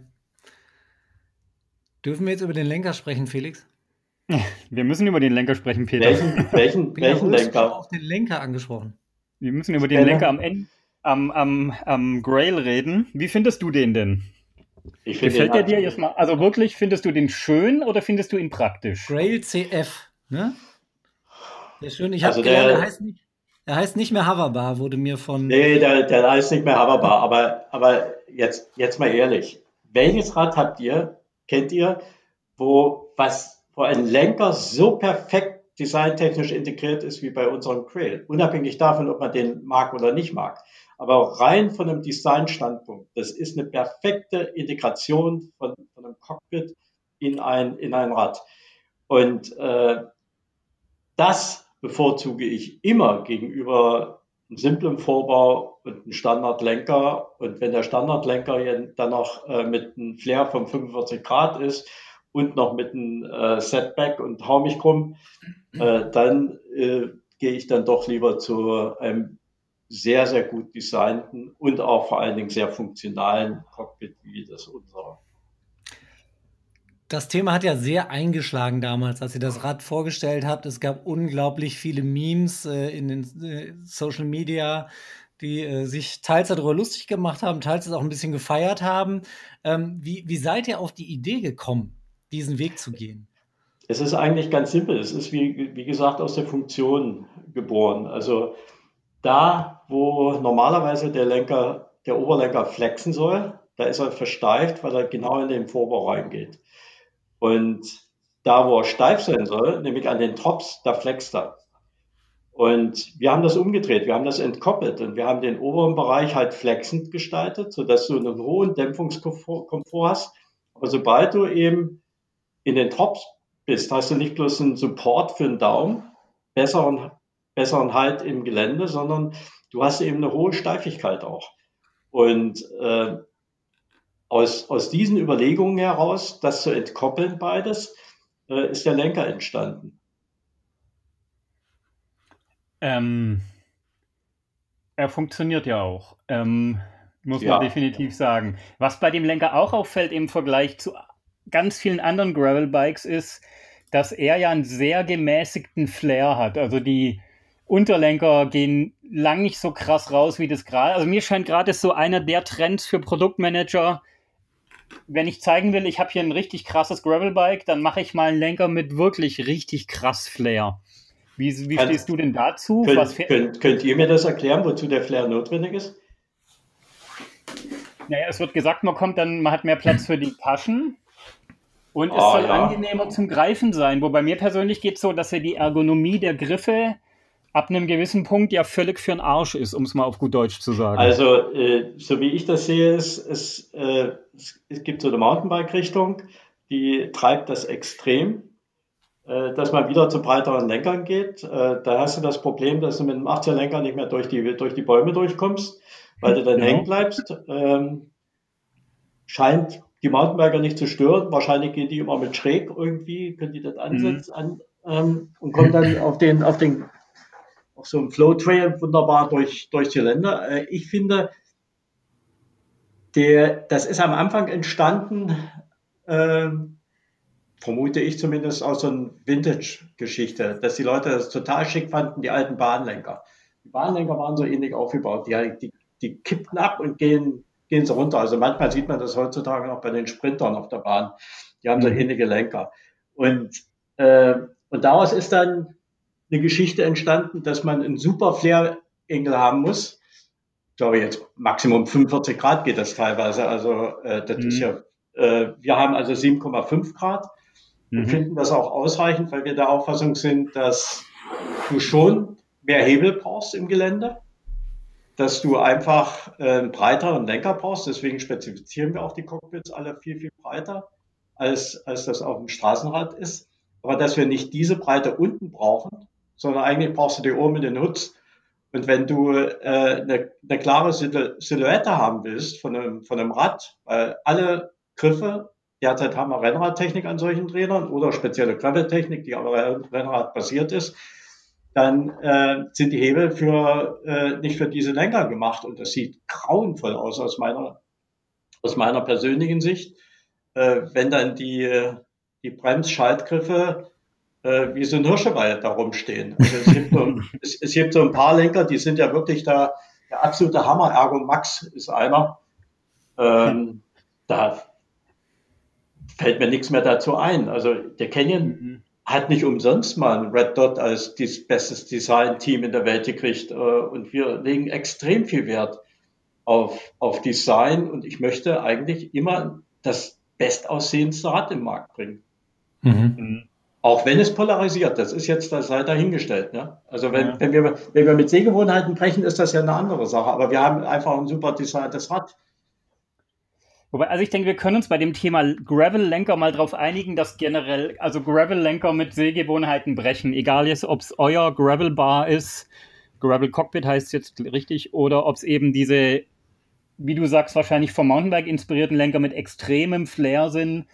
Dürfen wir jetzt über den Lenker sprechen, Felix? Wir müssen über den Lenker sprechen, Peter. Welchen, welchen, welchen Lenker? auf den Lenker angesprochen. Wir müssen über den Lenker, Lenker am, Ende, am, am, am Grail reden. Wie findest du den denn? Ich Gefällt der dir jetzt mal? Also wirklich, findest du den schön oder findest du ihn praktisch? Grail CF, ne? Sehr schön. Ich habe also gelernt, der heißt nicht er heißt nicht mehr Hoverbar, wurde mir von. Nee, der, der heißt nicht mehr Hoverbar. Aber, aber jetzt, jetzt mal ehrlich. Welches Rad habt ihr, kennt ihr, wo, was, wo ein Lenker so perfekt designtechnisch integriert ist wie bei unserem Trail? Unabhängig davon, ob man den mag oder nicht mag. Aber rein von einem Designstandpunkt, das ist eine perfekte Integration von, von einem Cockpit in ein, in ein Rad. Und äh, das bevorzuge ich immer gegenüber einem simplen Vorbau und einem Standardlenker. Und wenn der Standardlenker dann noch äh, mit einem Flair von 45 Grad ist und noch mit einem äh, Setback und hau mich krumm, äh, dann gehe ich dann doch lieber zu einem sehr, sehr gut designten und auch vor allen Dingen sehr funktionalen Cockpit wie das unsere das Thema hat ja sehr eingeschlagen damals, als ihr das Rad vorgestellt habt. Es gab unglaublich viele Memes äh, in den äh, Social Media, die äh, sich teils darüber lustig gemacht haben, teils auch ein bisschen gefeiert haben. Ähm, wie, wie seid ihr auf die Idee gekommen, diesen Weg zu gehen? Es ist eigentlich ganz simpel. Es ist, wie, wie gesagt, aus der Funktion geboren. Also da, wo normalerweise der Lenker, der Oberlenker flexen soll, da ist er versteift, weil er genau in den Vorbau reingeht. Und da, wo er steif sein soll, nämlich an den Tops, da flext er. Und wir haben das umgedreht, wir haben das entkoppelt und wir haben den oberen Bereich halt flexend gestaltet, sodass du einen hohen Dämpfungskomfort hast. Aber sobald du eben in den Tops bist, hast du nicht bloß einen Support für den Daumen, besseren, besseren Halt im Gelände, sondern du hast eben eine hohe Steifigkeit auch. Und äh, aus, aus diesen Überlegungen heraus, das zu entkoppeln beides, äh, ist der Lenker entstanden. Ähm, er funktioniert ja auch, ähm, muss man definitiv sagen. Was bei dem Lenker auch auffällt im Vergleich zu ganz vielen anderen Gravel-Bikes ist, dass er ja einen sehr gemäßigten Flair hat. Also die Unterlenker gehen lang nicht so krass raus wie das gerade. Also mir scheint gerade so einer der Trends für Produktmanager, wenn ich zeigen will, ich habe hier ein richtig krasses Gravelbike, dann mache ich mal einen Lenker mit wirklich richtig krass Flair. Wie, wie stehst du denn dazu? Könnt, könnt, könnt, ihr mir das erklären, wozu der Flair notwendig ist? Naja, es wird gesagt, man kommt dann, man hat mehr Platz für die Taschen und es oh, soll ja. angenehmer zum Greifen sein. Wobei mir persönlich geht es so, dass ja die Ergonomie der Griffe ab einem gewissen Punkt ja völlig für den Arsch ist, um es mal auf gut Deutsch zu sagen. Also, äh, so wie ich das sehe, ist, ist äh, es gibt so eine Mountainbike-Richtung, die treibt das extrem. Äh, dass man wieder zu breiteren Lenkern geht. Äh, da hast du das Problem, dass du mit einem 18-Lenker nicht mehr durch die, durch die Bäume durchkommst, weil du dann genau. hängen bleibst. Ähm, scheint die Mountainbiker nicht zu stören. Wahrscheinlich gehen die immer mit schräg irgendwie, können die das ansetzen mhm. an, ähm, und kommen dann auf den, auf den, so einem Flow Trail wunderbar durch, durch die Länder. Äh, ich finde, der, das ist am Anfang entstanden, ähm, vermute ich zumindest aus so einer Vintage-Geschichte, dass die Leute das total schick fanden, die alten Bahnlenker. Die Bahnlenker waren so ähnlich aufgebaut. Die, die, die kippten ab und gehen, gehen so runter. Also manchmal sieht man das heutzutage noch bei den Sprintern auf der Bahn. Die haben so mhm. ähnliche Lenker. Und, äh, und daraus ist dann eine Geschichte entstanden, dass man einen super Flair-Engel haben muss. Ich glaube, jetzt Maximum 45 Grad geht das teilweise. Also äh, das mhm. ist ja, äh, wir haben also 7,5 Grad mhm. und finden das auch ausreichend, weil wir der Auffassung sind, dass du schon mehr Hebel brauchst im Gelände, dass du einfach äh, einen breiteren Lenker brauchst. Deswegen spezifizieren wir auch die Cockpits alle viel, viel breiter, als, als das auf dem Straßenrad ist. Aber dass wir nicht diese Breite unten brauchen, sondern eigentlich brauchst du die oben in den Hutz. Und wenn du äh, eine, eine klare Silhouette haben willst von einem, von einem Rad, weil alle Griffe Derzeit haben wir Rennradtechnik an solchen Trainern oder spezielle Graveltechnik, die aber Rennrad basiert ist. Dann äh, sind die Hebel für, äh, nicht für diese Lenker gemacht. Und das sieht grauenvoll aus aus meiner, aus meiner persönlichen Sicht. Äh, wenn dann die, die Bremsschaltgriffe äh, wie so ein Hirschewald da rumstehen. Also es, gibt so, es, es gibt so ein paar Lenker, die sind ja wirklich da, der absolute Hammer. Ergo Max ist einer. Ähm, da fällt mir nichts mehr dazu ein. Also der Canyon mhm. hat nicht umsonst mal ein Red Dot als das bestes Design-Team in der Welt gekriegt. Äh, und wir legen extrem viel Wert auf, auf Design. Und ich möchte eigentlich immer das bestaussehendste Rad im Markt bringen. Mhm. Auch wenn es polarisiert, das ist jetzt das sei dahingestellt. Ne? Also wenn, ja. wenn, wir, wenn wir mit Sehgewohnheiten brechen, ist das ja eine andere Sache. Aber wir haben einfach ein super designtes Rad. Wobei, also ich denke, wir können uns bei dem Thema Gravel-Lenker mal darauf einigen, dass generell, also Gravel-Lenker mit Sehgewohnheiten brechen, egal jetzt, ob es euer Gravel-Bar ist, Gravel-Cockpit heißt jetzt richtig, oder ob es eben diese, wie du sagst, wahrscheinlich vom Mountainbike inspirierten Lenker mit extremem Flair sind.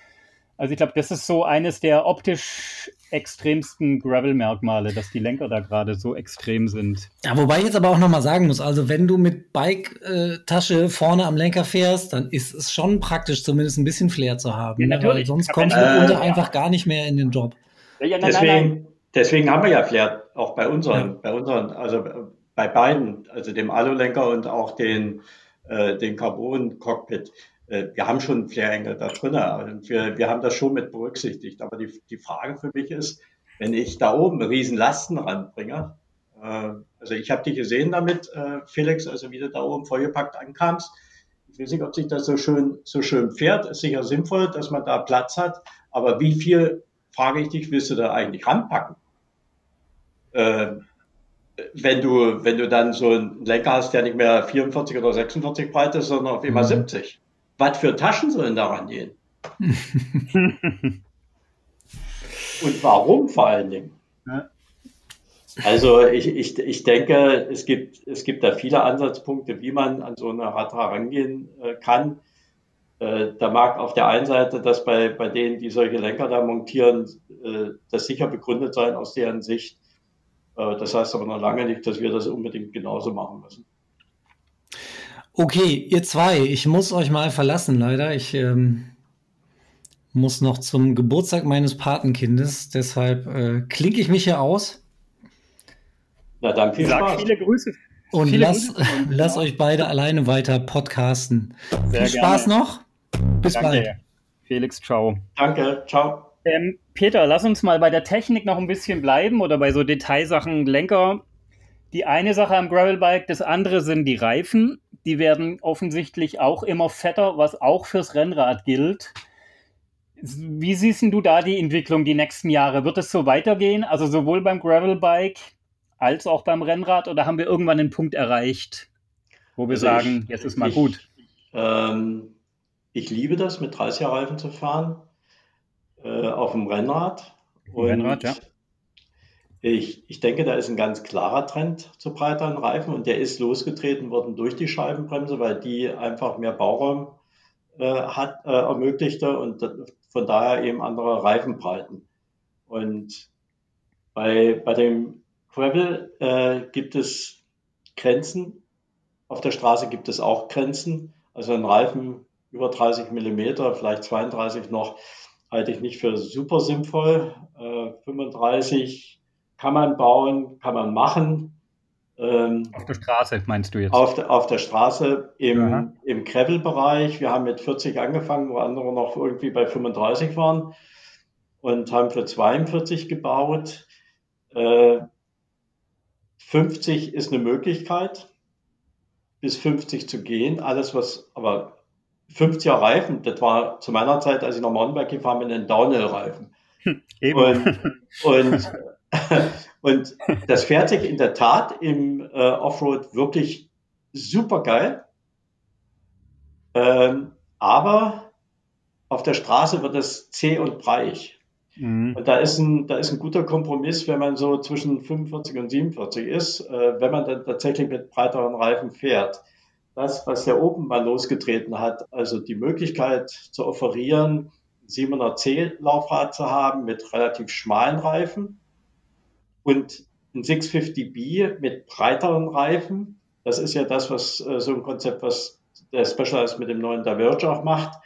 Also ich glaube, das ist so eines der optisch extremsten Gravel-Merkmale, dass die Lenker da gerade so extrem sind. Ja, wobei ich jetzt aber auch nochmal sagen muss, also wenn du mit Bike-Tasche vorne am Lenker fährst, dann ist es schon praktisch, zumindest ein bisschen Flair zu haben. Ja, ne? natürlich. sonst kommst du äh, ja. einfach gar nicht mehr in den Job. Ja, nein, deswegen, nein, nein. deswegen haben wir ja Flair auch bei unseren, bei unseren, also bei beiden, also dem Alulenker und auch den, äh, den Carbon-Cockpit wir haben schon Flair-Engel da drin und wir, wir haben das schon mit berücksichtigt. Aber die, die Frage für mich ist, wenn ich da oben riesen Lasten ranbringe, äh, Also ich habe dich gesehen damit, äh, Felix, also wie du da oben vollgepackt ankamst. Ich weiß nicht, ob sich das so schön, so schön fährt. Ist sicher sinnvoll, dass man da Platz hat. Aber wie viel, frage ich dich, willst du da eigentlich ranpacken? Äh, wenn du, wenn du dann so einen Lenker hast, der nicht mehr 44 oder 46 breit ist, sondern auf immer mhm. 70. Was für Taschen sollen daran gehen? Und warum vor allen Dingen? Also ich, ich, ich denke, es gibt, es gibt da viele Ansatzpunkte, wie man an so eine Rad herangehen äh, kann. Äh, da mag auf der einen Seite, dass bei, bei denen, die solche Lenker da montieren, äh, das sicher begründet sein aus deren Sicht. Das heißt aber noch lange nicht, dass wir das unbedingt genauso machen müssen. Okay, ihr zwei, ich muss euch mal verlassen, leider. Ich ähm, muss noch zum Geburtstag meines Patenkindes, deshalb äh, klinke ich mich hier aus. Na dann viel Sag Spaß. Viele Grüße. Und viele lass, Grüße lass euch beide alleine weiter podcasten. Sehr viel Spaß gerne. noch. Bis Danke. bald. Felix, ciao. Danke, ciao. Ähm, Peter, lass uns mal bei der Technik noch ein bisschen bleiben oder bei so Detailsachen Lenker. Die eine Sache am Gravelbike, das andere sind die Reifen. Die werden offensichtlich auch immer fetter, was auch fürs Rennrad gilt. Wie siehst du da die Entwicklung die nächsten Jahre? Wird es so weitergehen? Also sowohl beim Gravelbike als auch beim Rennrad? Oder haben wir irgendwann einen Punkt erreicht, wo wir also sagen, ich, jetzt ist mal ich, gut? Ähm, ich liebe das, mit 30er-Reifen zu fahren äh, auf dem Rennrad. Und Rennrad, ja. Ich, ich denke, da ist ein ganz klarer Trend zu breiteren Reifen und der ist losgetreten worden durch die Scheibenbremse, weil die einfach mehr Bauraum äh, hat, äh, ermöglichte und von daher eben andere Reifenbreiten. Und bei, bei dem Gravel äh, gibt es Grenzen. Auf der Straße gibt es auch Grenzen. Also ein Reifen über 30 Millimeter, vielleicht 32 noch, halte ich nicht für super sinnvoll. Äh, 35 kann man bauen, kann man machen. Ähm, auf der Straße meinst du jetzt? Auf, de, auf der Straße im, im Gravel-Bereich. Wir haben mit 40 angefangen, wo andere noch irgendwie bei 35 waren und haben für 42 gebaut. Äh, 50 ist eine Möglichkeit, bis 50 zu gehen. Alles, was aber 50er Reifen, das war zu meiner Zeit, als ich nach Mountainbike gefahren bin, ein Downhill-Reifen. Hm, und, und, und das fährt sich in der Tat im äh, Offroad wirklich super geil. Ähm, aber auf der Straße wird es zäh und breiig. Mhm. Und da ist, ein, da ist ein guter Kompromiss, wenn man so zwischen 45 und 47 ist, äh, wenn man dann tatsächlich mit breiteren Reifen fährt das, was der Open mal losgetreten hat, also die Möglichkeit zu offerieren, 700C Laufrad zu haben mit relativ schmalen Reifen und ein 650B mit breiteren Reifen. Das ist ja das, was äh, so ein Konzept, was der Specialized mit dem neuen Diverge auch macht.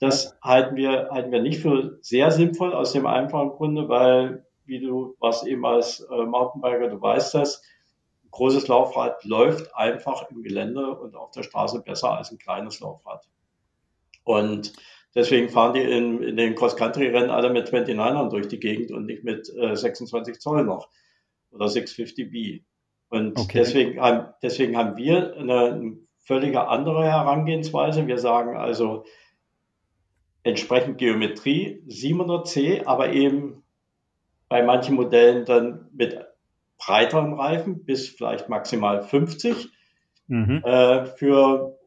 Das halten wir, halten wir nicht für sehr sinnvoll aus dem einfachen Grunde, weil, wie du warst eben als äh, Mountainbiker, du weißt das, großes Laufrad läuft einfach im Gelände und auf der Straße besser als ein kleines Laufrad. Und deswegen fahren die in, in den Cross-Country-Rennen alle mit 29ern durch die Gegend und nicht mit äh, 26 Zoll noch oder 650B. Und okay. deswegen, haben, deswegen haben wir eine, völlige andere Herangehensweise. Wir sagen also entsprechend Geometrie 700C, aber eben bei manchen Modellen dann mit breiteren Reifen bis vielleicht maximal 50. Mhm. Äh, für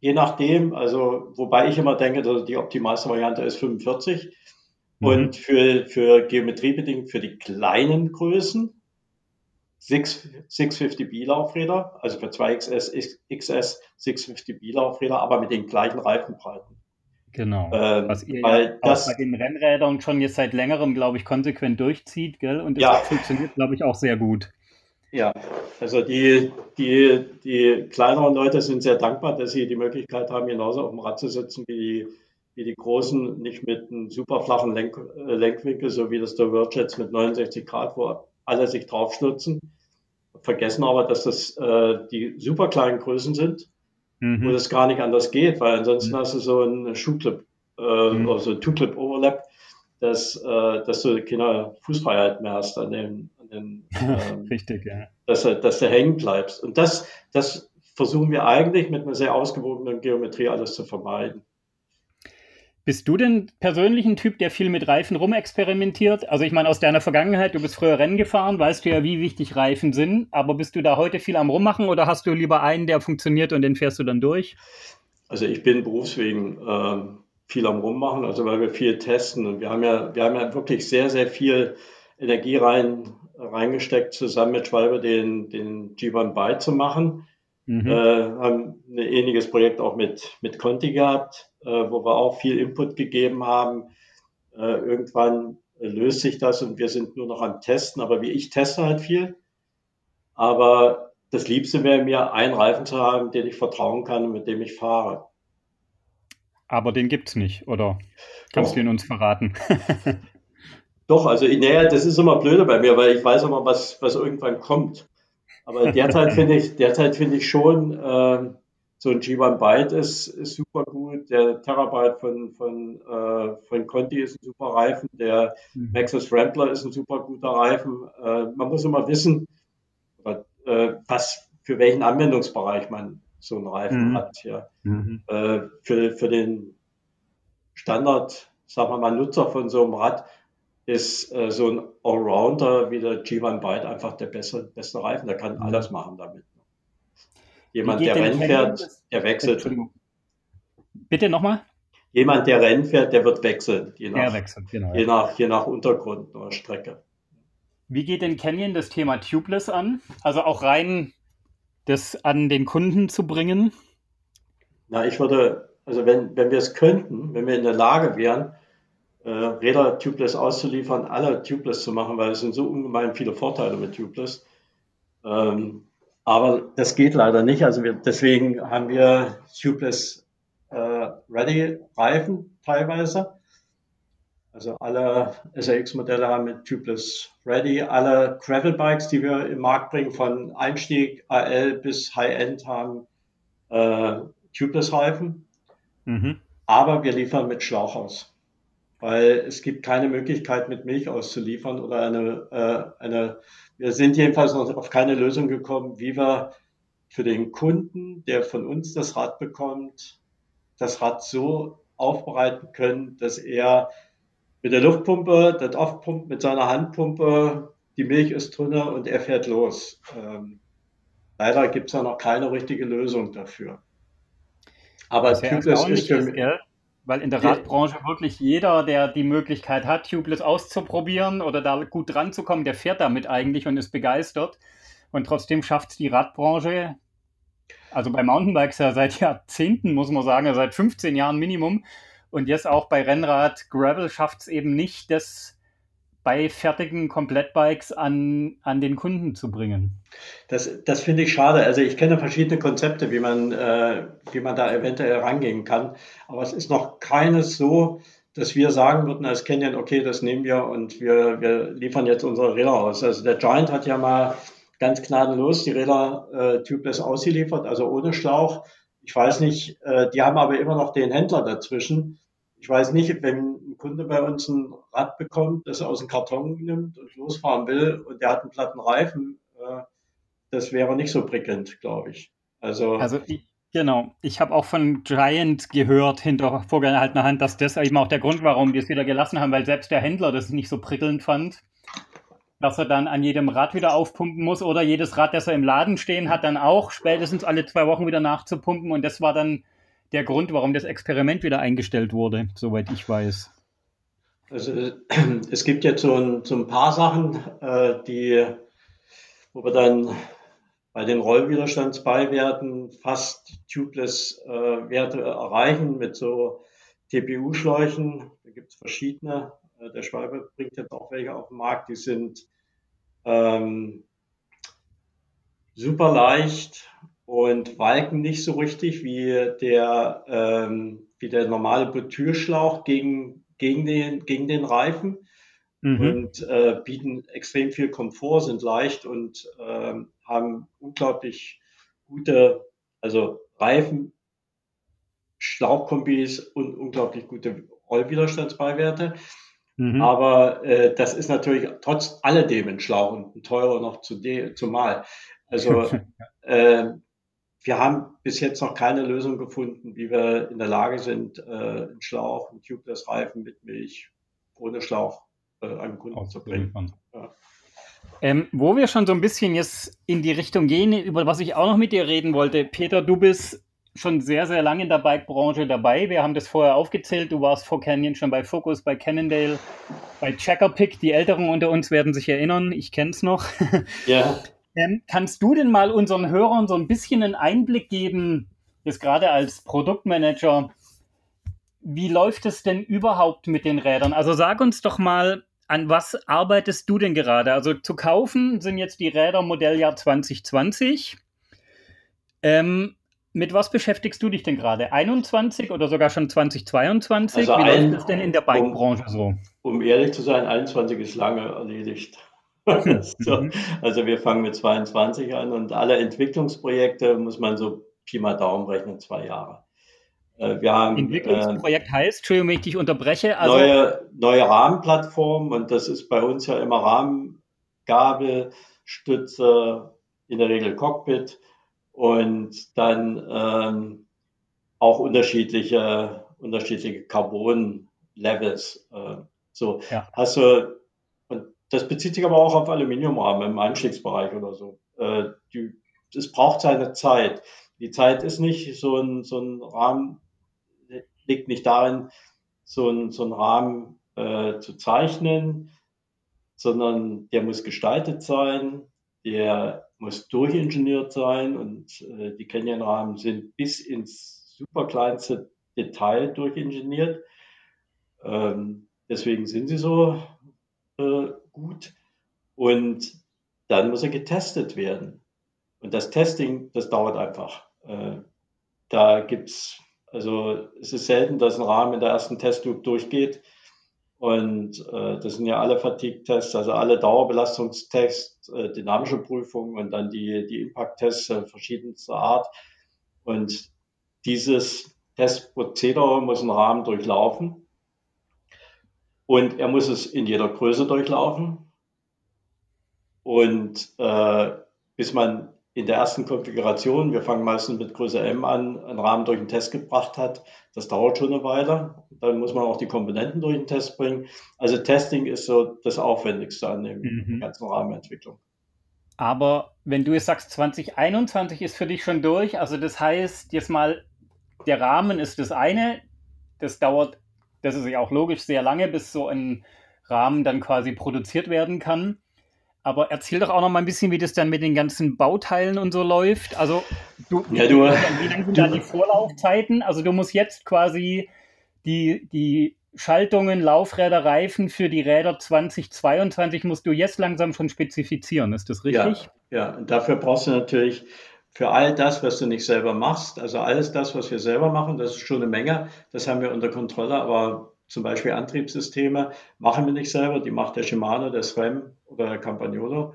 je nachdem, also wobei ich immer denke, dass die optimalste Variante ist 45. Mhm. Und für, für geometriebedingt für die kleinen Größen 6, 650B Laufräder, also für 2XS, XS 650B Laufräder, aber mit den gleichen Reifenbreiten. Genau. Ähm, Was ihr weil ja das, bei den Rennrädern schon jetzt seit längerem, glaube ich, konsequent durchzieht, gell? Und das ja. funktioniert, glaube ich, auch sehr gut. Ja, also die, die, die kleineren Leute sind sehr dankbar, dass sie die Möglichkeit haben, genauso auf dem Rad zu sitzen wie die, wie die großen, nicht mit einem super flachen Lenk, äh, Lenkwinkel, so wie das der Worldjets mit 69 Grad, wo alle sich draufstürzen. Vergessen aber, dass das äh, die super kleinen Größen sind mhm. wo das gar nicht anders geht, weil ansonsten mhm. hast du so einen Schuhclip, äh, mhm. also Two-Clip-Overlap, dass, äh, dass du keine Fußfreiheit mehr hast an dem, ähm, Richtig, ja. dass, dass du hängen bleibst. Und das, das versuchen wir eigentlich mit einer sehr ausgewogenen Geometrie alles zu vermeiden. Bist du denn persönlich ein Typ, der viel mit Reifen rumexperimentiert? Also ich meine, aus deiner Vergangenheit, du bist früher Rennen gefahren, weißt du ja, wie wichtig Reifen sind, aber bist du da heute viel am Rummachen oder hast du lieber einen, der funktioniert und den fährst du dann durch? Also ich bin berufswegen äh, viel am Rummachen, also weil wir viel testen und wir haben ja, wir haben ja wirklich sehr, sehr viel Energie rein, reingesteckt, zusammen mit Schwalbe den, den G1 Byte zu machen. Mhm. Äh, haben ein ähnliches Projekt auch mit, mit Conti gehabt, äh, wo wir auch viel Input gegeben haben. Äh, irgendwann löst sich das und wir sind nur noch am Testen. Aber wie ich teste halt viel. Aber das Liebste wäre mir, einen Reifen zu haben, den ich vertrauen kann und mit dem ich fahre. Aber den gibt es nicht, oder? Kannst Doch. du ihn uns verraten? Doch, also naja, das ist immer blöde bei mir, weil ich weiß immer, was, was irgendwann kommt. Aber derzeit finde ich, derzeit finde ich schon, äh, so ein G1 Byte ist, ist super gut. Der Terabyte von, von, äh, von Conti ist ein super Reifen. Der mhm. Maxis Rambler ist ein super guter Reifen. Äh, man muss immer wissen, äh, was, für welchen Anwendungsbereich man so einen Reifen mhm. hat. Ja. Mhm. Äh, für, für den Standard, sagen wir mal, Nutzer von so einem Rad ist äh, so ein Allrounder wie der G1 Byte einfach der beste, beste Reifen. Der kann mhm. alles machen damit. Jemand, der Rennen fährt, der wechselt. Bitte nochmal? Jemand, der Rennen fährt, der wird wechseln. Je nach, wechselt, genau. Je nach, je nach Untergrund oder Strecke. Wie geht denn Canyon das Thema Tubeless an? Also auch rein das an den Kunden zu bringen? Na, ich würde, also wenn, wenn wir es könnten, wenn wir in der Lage wären, äh, Räder tubeless auszuliefern, alle tubeless zu machen, weil es sind so ungemein viele Vorteile mit tubeless. Ähm, aber das geht leider nicht. Also wir, deswegen haben wir tubeless äh, Ready Reifen teilweise. Also alle SRX-Modelle haben mit Tubeless Ready. Alle Gravel-Bikes, die wir im Markt bringen, von Einstieg AL bis High-End, haben äh, Tubeless-Reifen. Mhm. Aber wir liefern mit Schlauch aus weil es gibt keine Möglichkeit, mit Milch auszuliefern oder eine, äh, eine, wir sind jedenfalls noch auf keine Lösung gekommen, wie wir für den Kunden, der von uns das Rad bekommt, das Rad so aufbereiten können, dass er mit der Luftpumpe, das aufpumpt mit seiner Handpumpe, die Milch ist drin und er fährt los. Ähm, leider gibt es da noch keine richtige Lösung dafür. Aber Tubeless ist für mich. Weil in der Radbranche wirklich jeder, der die Möglichkeit hat, Tubeless auszuprobieren oder da gut dran zu kommen, der fährt damit eigentlich und ist begeistert. Und trotzdem schafft es die Radbranche, also bei Mountainbikes ja seit Jahrzehnten, muss man sagen, seit 15 Jahren Minimum. Und jetzt auch bei Rennrad Gravel schafft es eben nicht, das bei fertigen Komplettbikes an, an den Kunden zu bringen. Das, das finde ich schade. Also ich kenne verschiedene Konzepte, wie man, äh, wie man da eventuell rangehen kann. Aber es ist noch keines so, dass wir sagen würden als Canyon, okay, das nehmen wir und wir, wir liefern jetzt unsere Räder aus. Also der Giant hat ja mal ganz gnadenlos die Räder äh, tubeless ausgeliefert, also ohne Schlauch. Ich weiß nicht, äh, die haben aber immer noch den Händler dazwischen. Ich weiß nicht, wenn ein Kunde bei uns ein Rad bekommt, das er aus dem Karton nimmt und losfahren will und der hat einen platten Reifen, äh, das wäre nicht so prickelnd, glaube ich. Also, also ich, genau. Ich habe auch von Giant gehört, hinter vorgehaltener Hand, dass das eben auch der Grund war, warum wir es wieder gelassen haben, weil selbst der Händler das nicht so prickelnd fand dass er dann an jedem Rad wieder aufpumpen muss oder jedes Rad, das er im Laden stehen hat, dann auch spätestens alle zwei Wochen wieder nachzupumpen. Und das war dann der Grund, warum das Experiment wieder eingestellt wurde, soweit ich weiß. Also es gibt jetzt so ein, so ein paar Sachen, äh, die, wo wir dann bei den Rollwiderstandsbeiwerten fast tubeless äh, Werte erreichen mit so TPU-Schläuchen. Da gibt es verschiedene. Äh, der Schwalbe bringt jetzt auch welche auf den Markt, die sind ähm, super leicht und walken nicht so richtig wie der, ähm, wie der normale Butürschlauch gegen, gegen, den, gegen den Reifen mhm. und äh, bieten extrem viel Komfort, sind leicht und äh, haben unglaublich gute, also Reifen, Schlauchkombis und unglaublich gute Rollwiderstandsbeiwerte. Mhm. Aber äh, das ist natürlich trotz alledem ein Schlauch und ein teurer noch zu zumal. Also äh, wir haben bis jetzt noch keine Lösung gefunden, wie wir in der Lage sind, äh, einen Schlauch, einen Tubeless-Reifen mit Milch ohne Schlauch äh, einem Kunden zu bringen. Ja. Ähm, wo wir schon so ein bisschen jetzt in die Richtung gehen, über was ich auch noch mit dir reden wollte. Peter, du bist schon sehr, sehr lange in der Bike-Branche dabei. Wir haben das vorher aufgezählt. Du warst vor Canyon schon bei Focus, bei Cannondale, bei Checkerpick. Die Älteren unter uns werden sich erinnern. Ich kenne es noch. Ja. Ähm, kannst du denn mal unseren Hörern so ein bisschen einen Einblick geben, jetzt gerade als Produktmanager, wie läuft es denn überhaupt mit den Rädern? Also sag uns doch mal, an was arbeitest du denn gerade? Also zu kaufen sind jetzt die Räder Modelljahr 2020. Ähm, mit was beschäftigst du dich denn gerade? 21 oder sogar schon 2022? Also Wie ein, läuft es denn in der Bike-Branche um, so? Um ehrlich zu sein, 21 ist lange erledigt. so, mhm. also wir fangen mit 22 an und alle Entwicklungsprojekte muss man so Pi mal Daumen rechnen, zwei Jahre. Äh, wir haben, Entwicklungsprojekt äh, heißt, Entschuldigung, wenn ich dich unterbreche. Also neue, neue Rahmenplattform und das ist bei uns ja immer Rahmengabel, Stütze, in der Regel Cockpit und dann ähm, auch unterschiedliche, unterschiedliche Carbon-Levels. Äh, so ja. hast du, das bezieht sich aber auch auf Aluminiumrahmen im Einstiegsbereich oder so. Äh, die, es braucht seine Zeit. Die Zeit ist nicht so ein, so ein Rahmen, liegt nicht darin, so ein, so ein Rahmen äh, zu zeichnen, sondern der muss gestaltet sein, der muss durchingeniert sein und äh, die Canyon-Rahmen sind bis ins super kleinste Detail durchingeniert. Ähm, deswegen sind sie so äh, gut. Und dann muss er getestet werden. Und das Testing, das dauert einfach. Äh, da gibt's also es ist selten, dass ein Rahmen in der ersten Testloop durchgeht. Und äh, das sind ja alle Fatigue-Tests, also alle Dauerbelastungstests, äh, dynamische Prüfungen und dann die, die Impact-Tests äh, verschiedenster Art. Und dieses Testprozedere muss ein Rahmen durchlaufen. Und er muss es in jeder Größe durchlaufen. Und äh, bis man in der ersten Konfiguration, wir fangen meistens mit Größe M an, einen Rahmen durch den Test gebracht hat. Das dauert schon eine Weile. Dann muss man auch die Komponenten durch den Test bringen. Also Testing ist so das Aufwendigste an der mhm. ganzen Rahmenentwicklung. Aber wenn du jetzt sagst, 2021 ist für dich schon durch, also das heißt, jetzt mal, der Rahmen ist das eine, das dauert, das ist ja auch logisch, sehr lange, bis so ein Rahmen dann quasi produziert werden kann. Aber erzähl doch auch noch mal ein bisschen, wie das dann mit den ganzen Bauteilen und so läuft. Also, du, ja, du, wie lange sind du, da die Vorlaufzeiten? Also, du musst jetzt quasi die, die Schaltungen, Laufräder, Reifen für die Räder 2022 musst du jetzt langsam schon spezifizieren. Ist das richtig? Ja, ja. und dafür brauchst du natürlich für all das, was du nicht selber machst, also alles das, was wir selber machen, das ist schon eine Menge, das haben wir unter Kontrolle, aber zum Beispiel Antriebssysteme machen wir nicht selber, die macht der Shimano, der SRAM oder der Campagnolo.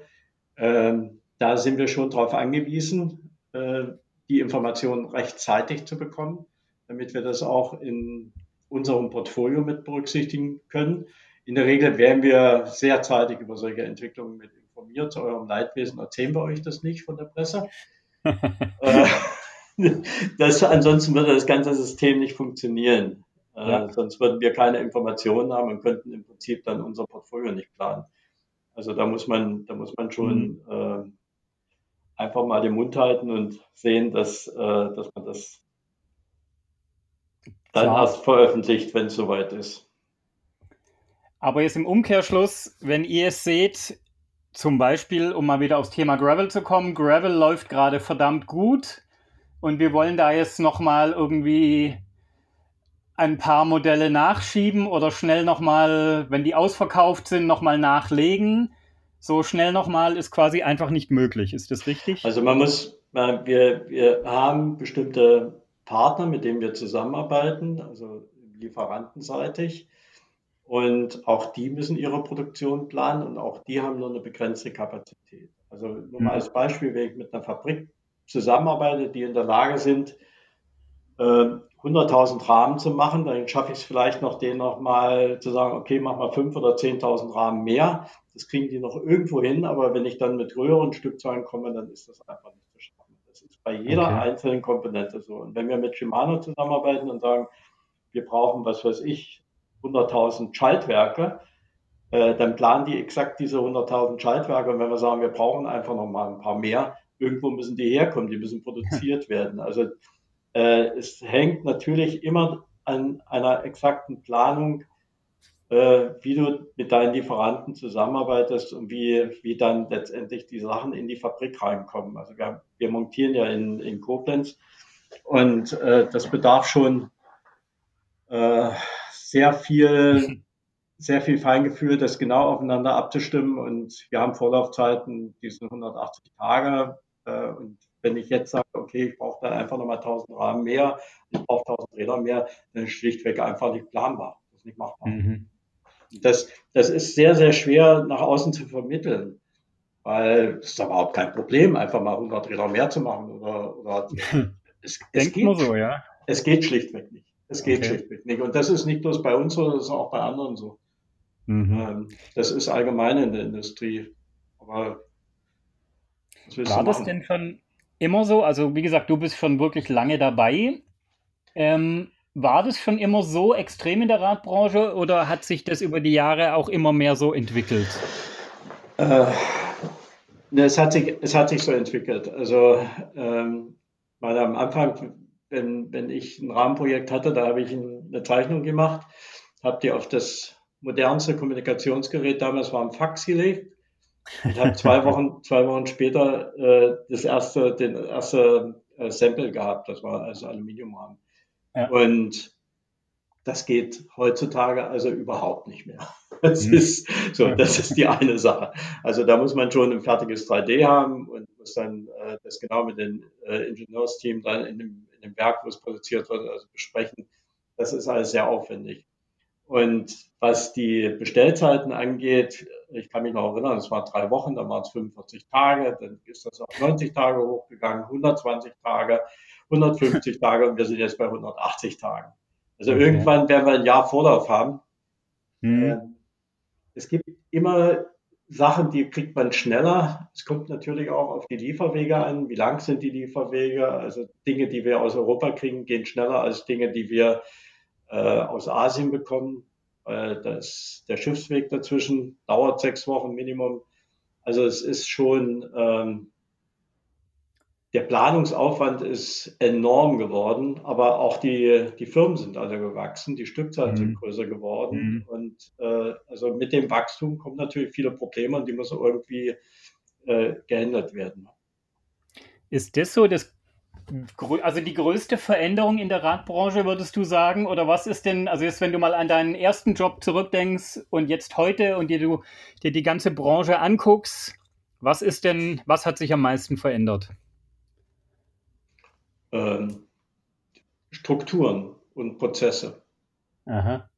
Ähm, da sind wir schon darauf angewiesen, äh, die Informationen rechtzeitig zu bekommen, damit wir das auch in unserem Portfolio mit berücksichtigen können. In der Regel werden wir sehr zeitig über solche Entwicklungen mit informiert. Zu eurem Leidwesen erzählen wir euch das nicht von der Presse. Äh, das, ansonsten würde das ganze System nicht funktionieren. Äh, ja. sonst würden wir keine Informationen haben und könnten im Prinzip dann unser Portfolio nicht planen. Also da muss man, da muss man schon mhm. äh, einfach mal den Mund halten und sehen, dass, äh, dass man das dann Klar. erst veröffentlicht, wenn es soweit ist. Aber jetzt im Umkehrschluss, wenn ihr es seht, zum Beispiel, um mal wieder aufs Thema Gravel zu kommen, Gravel läuft gerade verdammt gut und wir wollen da jetzt nochmal irgendwie ein paar Modelle nachschieben oder schnell nochmal, wenn die ausverkauft sind, nochmal nachlegen. So schnell nochmal ist quasi einfach nicht möglich. Ist das richtig? Also man muss, wir, wir haben bestimmte Partner, mit denen wir zusammenarbeiten, also lieferantenseitig. Und auch die müssen ihre Produktion planen und auch die haben nur eine begrenzte Kapazität. Also nur mal mhm. als Beispiel, wenn ich mit einer Fabrik zusammenarbeite, die in der Lage sind, äh, 100.000 Rahmen zu machen, dann schaffe ich es vielleicht noch, denen nochmal zu sagen, okay, mach mal 5.000 oder 10.000 Rahmen mehr. Das kriegen die noch irgendwo hin, aber wenn ich dann mit höheren Stückzahlen komme, dann ist das einfach nicht zu schaffen. Das ist bei jeder okay. einzelnen Komponente so. Und wenn wir mit Shimano zusammenarbeiten und sagen, wir brauchen, was weiß ich, 100.000 Schaltwerke, äh, dann planen die exakt diese 100.000 Schaltwerke. Und wenn wir sagen, wir brauchen einfach noch mal ein paar mehr, irgendwo müssen die herkommen, die müssen produziert werden. Also äh, es hängt natürlich immer an einer exakten Planung, äh, wie du mit deinen Lieferanten zusammenarbeitest und wie, wie dann letztendlich die Sachen in die Fabrik reinkommen. Also wir, wir montieren ja in, in Koblenz und äh, das bedarf schon äh, sehr viel sehr viel Feingefühl, das genau aufeinander abzustimmen. Und wir haben Vorlaufzeiten, die sind 180 Tage. Äh, und wenn ich jetzt sage, okay, ich brauche dann einfach nochmal 1000 Rahmen mehr, ich brauche 1000 Räder mehr, dann ist schlichtweg einfach nicht planbar. Das ist nicht machbar. Mhm. Das, das ist sehr, sehr schwer nach außen zu vermitteln, weil es ist überhaupt kein Problem, einfach mal 100 Räder mehr zu machen. Oder, oder es, es geht, so, ja. Es geht schlichtweg nicht. Es geht okay. schlichtweg nicht. Und das ist nicht bloß bei uns so, das ist auch bei anderen so. Mhm. Ähm, das ist allgemein in der Industrie. Aber war das denn schon immer so? Also, wie gesagt, du bist schon wirklich lange dabei. Ähm, war das schon immer so extrem in der Radbranche oder hat sich das über die Jahre auch immer mehr so entwickelt? Äh, es, hat sich, es hat sich so entwickelt. Also, ähm, weil am Anfang, wenn, wenn ich ein Rahmenprojekt hatte, da habe ich eine Zeichnung gemacht, habe die auf das modernste Kommunikationsgerät damals war ein Fax gelegt ich habe zwei Wochen, zwei Wochen später äh, das erste, den erste äh, Sample gehabt. Das war also Aluminiumrahmen. Ja. Und das geht heutzutage also überhaupt nicht mehr. Das mhm. ist so, das ist die eine Sache. Also da muss man schon ein fertiges 3D haben und muss dann äh, das genau mit dem äh, Ingenieursteam dann in dem, dem Werk, wo es produziert wird, also besprechen. Das ist alles sehr aufwendig. Und was die Bestellzeiten angeht, ich kann mich noch erinnern, es waren drei Wochen, dann waren es 45 Tage, dann ist das auf 90 Tage hochgegangen, 120 Tage, 150 Tage und wir sind jetzt bei 180 Tagen. Also okay. irgendwann werden wir ein Jahr Vorlauf haben. Mhm. Es gibt immer Sachen, die kriegt man schneller. Es kommt natürlich auch auf die Lieferwege an. Wie lang sind die Lieferwege? Also Dinge, die wir aus Europa kriegen, gehen schneller als Dinge, die wir äh, aus Asien bekommen. Äh, das, der Schiffsweg dazwischen dauert sechs Wochen Minimum. Also es ist schon, ähm, der Planungsaufwand ist enorm geworden, aber auch die, die Firmen sind alle gewachsen, die Stückzahlen mhm. sind größer geworden. Mhm. Und äh, also mit dem Wachstum kommen natürlich viele Probleme und die müssen irgendwie äh, geändert werden. Ist das so das also die größte Veränderung in der Radbranche, würdest du sagen? Oder was ist denn, also jetzt, wenn du mal an deinen ersten Job zurückdenkst und jetzt heute und dir du dir die ganze Branche anguckst, was ist denn, was hat sich am meisten verändert? Ähm, Strukturen und Prozesse. Aha.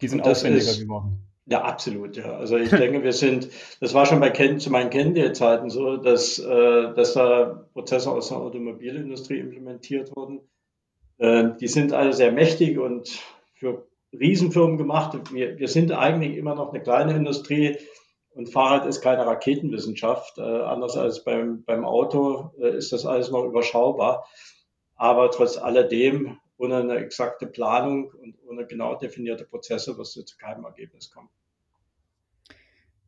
Die sind aufwendiger ist, geworden. Ja, absolut, ja. Also ich denke, wir sind, das war schon bei Ken, zu meinen Kennedy-Zeiten so, dass, äh, dass da Prozesse aus der Automobilindustrie implementiert wurden. Äh, die sind alle sehr mächtig und für Riesenfirmen gemacht. Wir, wir sind eigentlich immer noch eine kleine Industrie und Fahrrad ist keine Raketenwissenschaft. Äh, anders als beim, beim Auto äh, ist das alles noch überschaubar. Aber trotz alledem ohne eine exakte Planung und ohne genau definierte Prozesse wirst du zu keinem Ergebnis kommen.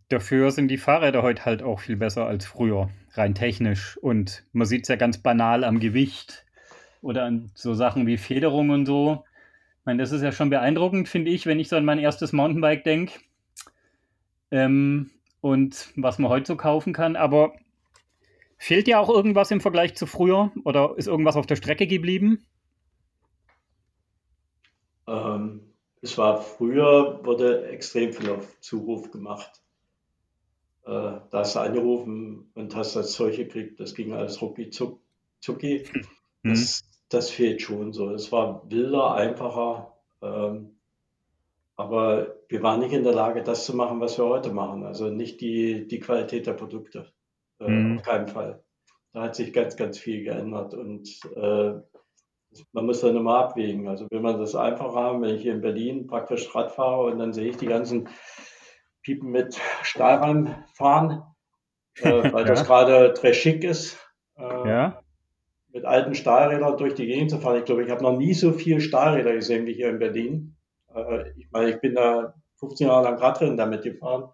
Dafür sind die Fahrräder heute halt auch viel besser als früher, rein technisch. Und man sieht es ja ganz banal am Gewicht oder an so Sachen wie Federung und so. Ich meine, das ist ja schon beeindruckend, finde ich, wenn ich so an mein erstes Mountainbike denke. Ähm, und was man heute so kaufen kann. Aber fehlt ja auch irgendwas im Vergleich zu früher? Oder ist irgendwas auf der Strecke geblieben? Ähm, es war früher, wurde extrem viel auf Zuruf gemacht. Äh, da hast du angerufen und hast das Zeug gekriegt, das ging alles rucki zucki. Mhm. Das, das fehlt schon so. Es war wilder, einfacher. Ähm, aber wir waren nicht in der Lage, das zu machen, was wir heute machen. Also nicht die, die Qualität der Produkte. Äh, mhm. Auf keinen Fall. Da hat sich ganz, ganz viel geändert. Und äh, man muss dann immer abwägen. Also will man das einfach haben, wenn ich hier in Berlin praktisch Rad fahre und dann sehe ich die ganzen Piepen mit Stahlrahmen fahren, äh, weil ja. das gerade très schick ist. Äh, ja. Mit alten Stahlrädern durch die Gegend zu fahren. Ich glaube, ich habe noch nie so viele Stahlräder gesehen wie hier in Berlin. Äh, ich meine, ich bin da 15 Jahre lang Radrennen damit gefahren.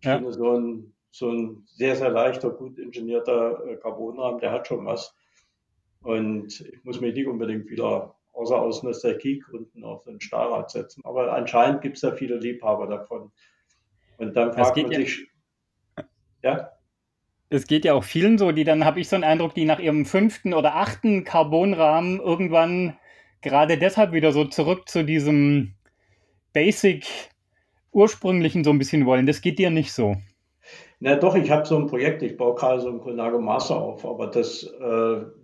Ich ja. finde, so ein, so ein sehr, sehr leichter, gut ingenierter äh, Carbonrahmen, der hat schon was. Und ich muss mich nicht unbedingt wieder außer aus Nostalgiegründen auf ein Stahlrad setzen. Aber anscheinend gibt es da viele Liebhaber davon. Und dann fragt man sich, ja? Es geht ja auch vielen so, die dann, habe ich so einen Eindruck, die nach ihrem fünften oder achten Carbonrahmen irgendwann gerade deshalb wieder so zurück zu diesem Basic ursprünglichen so ein bisschen wollen. Das geht dir nicht so. Na doch, ich habe so ein Projekt, ich baue gerade so ein Colnago Master auf, aber das äh,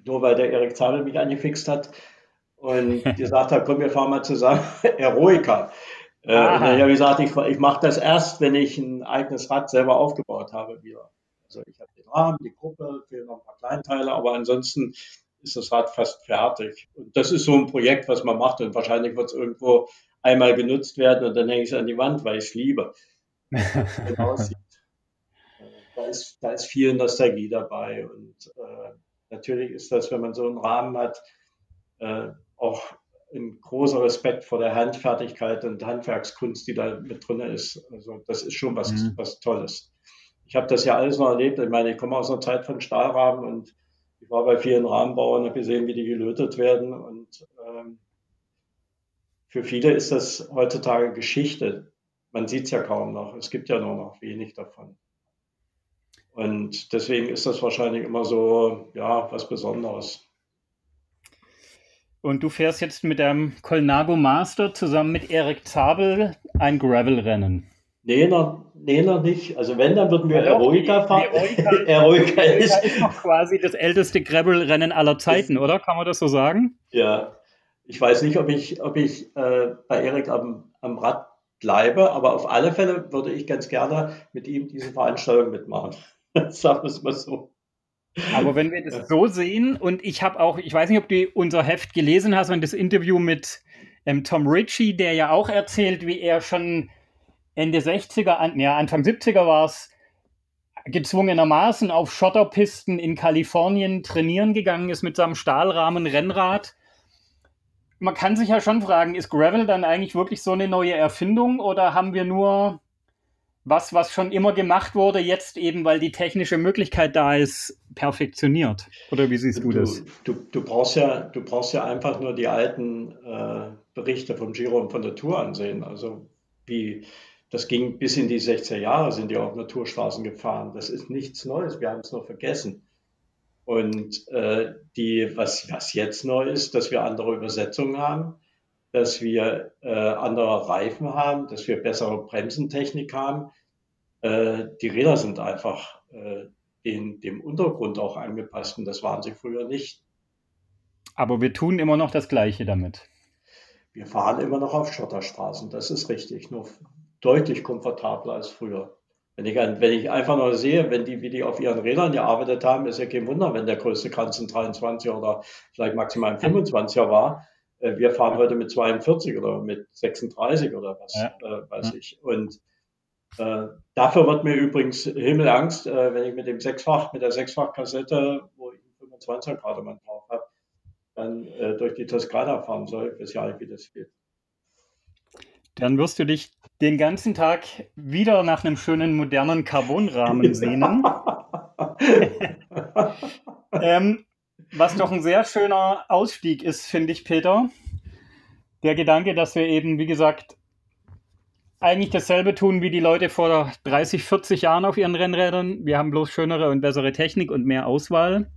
nur weil der Erik Zabel mich angefixt hat und gesagt hat, komm, wir fahren mal zusammen Eroica. Äh, und ich habe gesagt, ich, ich mache das erst, wenn ich ein eigenes Rad selber aufgebaut habe wieder. Also ich habe den Rahmen, die Gruppe, fehlen noch ein paar Kleinteile, aber ansonsten ist das Rad fast fertig. Und das ist so ein Projekt, was man macht und wahrscheinlich wird es irgendwo einmal genutzt werden und dann hänge ich es an die Wand, weil ich es liebe. da ist, da ist viel Nostalgie dabei. Und äh, natürlich ist das, wenn man so einen Rahmen hat, äh, auch ein großer Respekt vor der Handfertigkeit und Handwerkskunst, die da mit drin ist. Also das ist schon was, mhm. was Tolles. Ich habe das ja alles noch erlebt. Ich meine, ich komme aus einer Zeit von Stahlrahmen und ich war bei vielen Rahmenbauern und habe gesehen, wie die gelötet werden. Und ähm, für viele ist das heutzutage Geschichte. Man sieht es ja kaum noch. Es gibt ja nur noch wenig davon. Und deswegen ist das wahrscheinlich immer so, ja, was Besonderes. Und du fährst jetzt mit deinem Colnago Master zusammen mit Erik Zabel ein Gravel-Rennen. Nee noch, nee, noch nicht. Also wenn, dann würden wir ja, Eroica fahren. Eroica, Eroica ist, ist noch quasi das älteste Gravel-Rennen aller Zeiten, ist, oder? Kann man das so sagen? Ja. Ich weiß nicht, ob ich, ob ich äh, bei Erik am, am Rad bleibe, aber auf alle Fälle würde ich ganz gerne mit ihm diese Veranstaltung mitmachen. Sagen wir es mal so. Aber wenn wir das so sehen, und ich habe auch, ich weiß nicht, ob du unser Heft gelesen hast und das Interview mit ähm, Tom Ritchie, der ja auch erzählt, wie er schon Ende 60er, an, ja, Anfang 70er war es, gezwungenermaßen auf Schotterpisten in Kalifornien trainieren gegangen ist mit seinem Stahlrahmen Rennrad. Man kann sich ja schon fragen, ist Gravel dann eigentlich wirklich so eine neue Erfindung oder haben wir nur was, was schon immer gemacht wurde, jetzt eben, weil die technische Möglichkeit da ist, perfektioniert? Oder wie siehst du, du das? Du, du, brauchst ja, du brauchst ja einfach nur die alten äh, Berichte vom Giro und von der Tour ansehen. Also wie das ging bis in die 60er Jahre, sind die auf Naturstraßen gefahren. Das ist nichts Neues, wir haben es nur vergessen. Und äh, die, was, was jetzt neu ist, dass wir andere Übersetzungen haben, dass wir äh, andere Reifen haben, dass wir bessere Bremsentechnik haben, äh, die Räder sind einfach äh, den, dem Untergrund auch angepasst und das waren sie früher nicht. Aber wir tun immer noch das Gleiche damit. Wir fahren immer noch auf Schotterstraßen, das ist richtig, nur deutlich komfortabler als früher. Wenn ich, wenn ich einfach nur sehe, wenn die, wie die auf ihren Rädern gearbeitet haben, ist ja kein Wunder, wenn der größte Kranz ein 23 oder vielleicht maximal ein 25er war. Äh, wir fahren heute mit 42 oder mit 36 oder was ja. äh, weiß ich. Und dafür wird mir übrigens Himmelangst, äh, wenn ich mit dem Sechsfach, mit der Sechsfach-Kassette, wo ich 25 Grad mal drauf habe, dann äh, durch die Toskana fahren soll. Ich weiß ja nicht, wie das geht. Dann wirst du dich den ganzen Tag wieder nach einem schönen modernen Carbonrahmen sehnen. ähm, was doch ein sehr schöner Ausstieg ist, finde ich, Peter. Der Gedanke, dass wir eben, wie gesagt, eigentlich dasselbe tun wie die Leute vor 30, 40 Jahren auf ihren Rennrädern. Wir haben bloß schönere und bessere Technik und mehr Auswahl.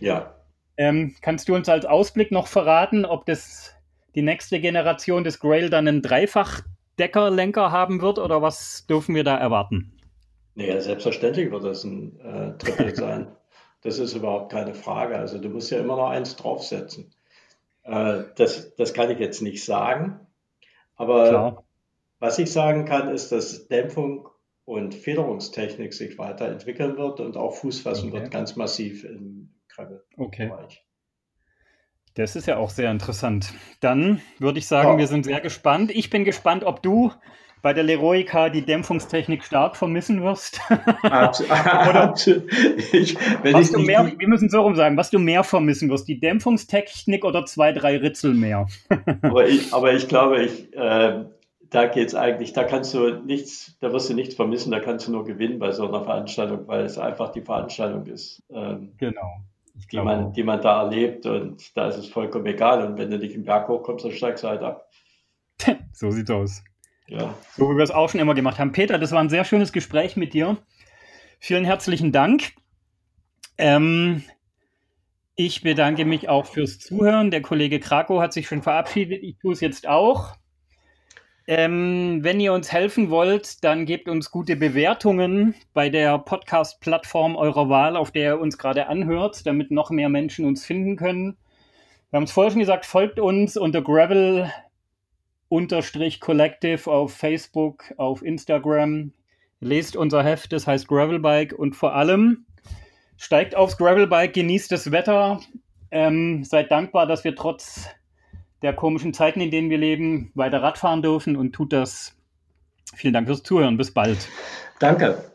Ja. Ähm, kannst du uns als Ausblick noch verraten, ob das die nächste Generation des Grail dann einen Dreifach-Deckerlenker haben wird oder was dürfen wir da erwarten? Naja, selbstverständlich wird das ein äh, Triple sein. Das ist überhaupt keine Frage. Also du musst ja immer noch eins draufsetzen. Äh, das, das kann ich jetzt nicht sagen. Aber Klar. Was ich sagen kann, ist, dass Dämpfung und Federungstechnik sich weiterentwickeln wird und auch Fuß fassen okay. wird ganz massiv im Gravel-Bereich. Okay. Das ist ja auch sehr interessant. Dann würde ich sagen, ja. wir sind sehr gespannt. Ich bin gespannt, ob du bei der Leroica die Dämpfungstechnik stark vermissen wirst. Absolut. ich, was du mehr, wir müssen so rum sagen, was du mehr vermissen wirst, die Dämpfungstechnik oder zwei, drei Ritzel mehr. aber, ich, aber ich glaube, ich, äh, da geht es eigentlich, da kannst du nichts, da wirst du nichts vermissen, da kannst du nur gewinnen bei so einer Veranstaltung, weil es einfach die Veranstaltung ist. Ähm, genau. Die man, die man da erlebt und da ist es vollkommen egal. Und wenn du nicht im Berg hochkommst, dann steigst du halt ab. so sieht's aus. Ja. So wie wir es auch schon immer gemacht haben. Peter, das war ein sehr schönes Gespräch mit dir. Vielen herzlichen Dank. Ähm, ich bedanke mich auch fürs Zuhören. Der Kollege Krakow hat sich schon verabschiedet. Ich tue es jetzt auch. Ähm, wenn ihr uns helfen wollt, dann gebt uns gute Bewertungen bei der Podcast-Plattform eurer Wahl, auf der ihr uns gerade anhört, damit noch mehr Menschen uns finden können. Wir haben es vorher schon gesagt, folgt uns unter Gravel unterstrich Collective auf Facebook, auf Instagram. Lest unser Heft, das heißt Gravelbike und vor allem steigt aufs Gravelbike, genießt das Wetter, ähm, seid dankbar, dass wir trotz der komischen Zeiten, in denen wir leben, weiter Radfahren dürfen und tut das. Vielen Dank fürs Zuhören. Bis bald. Danke.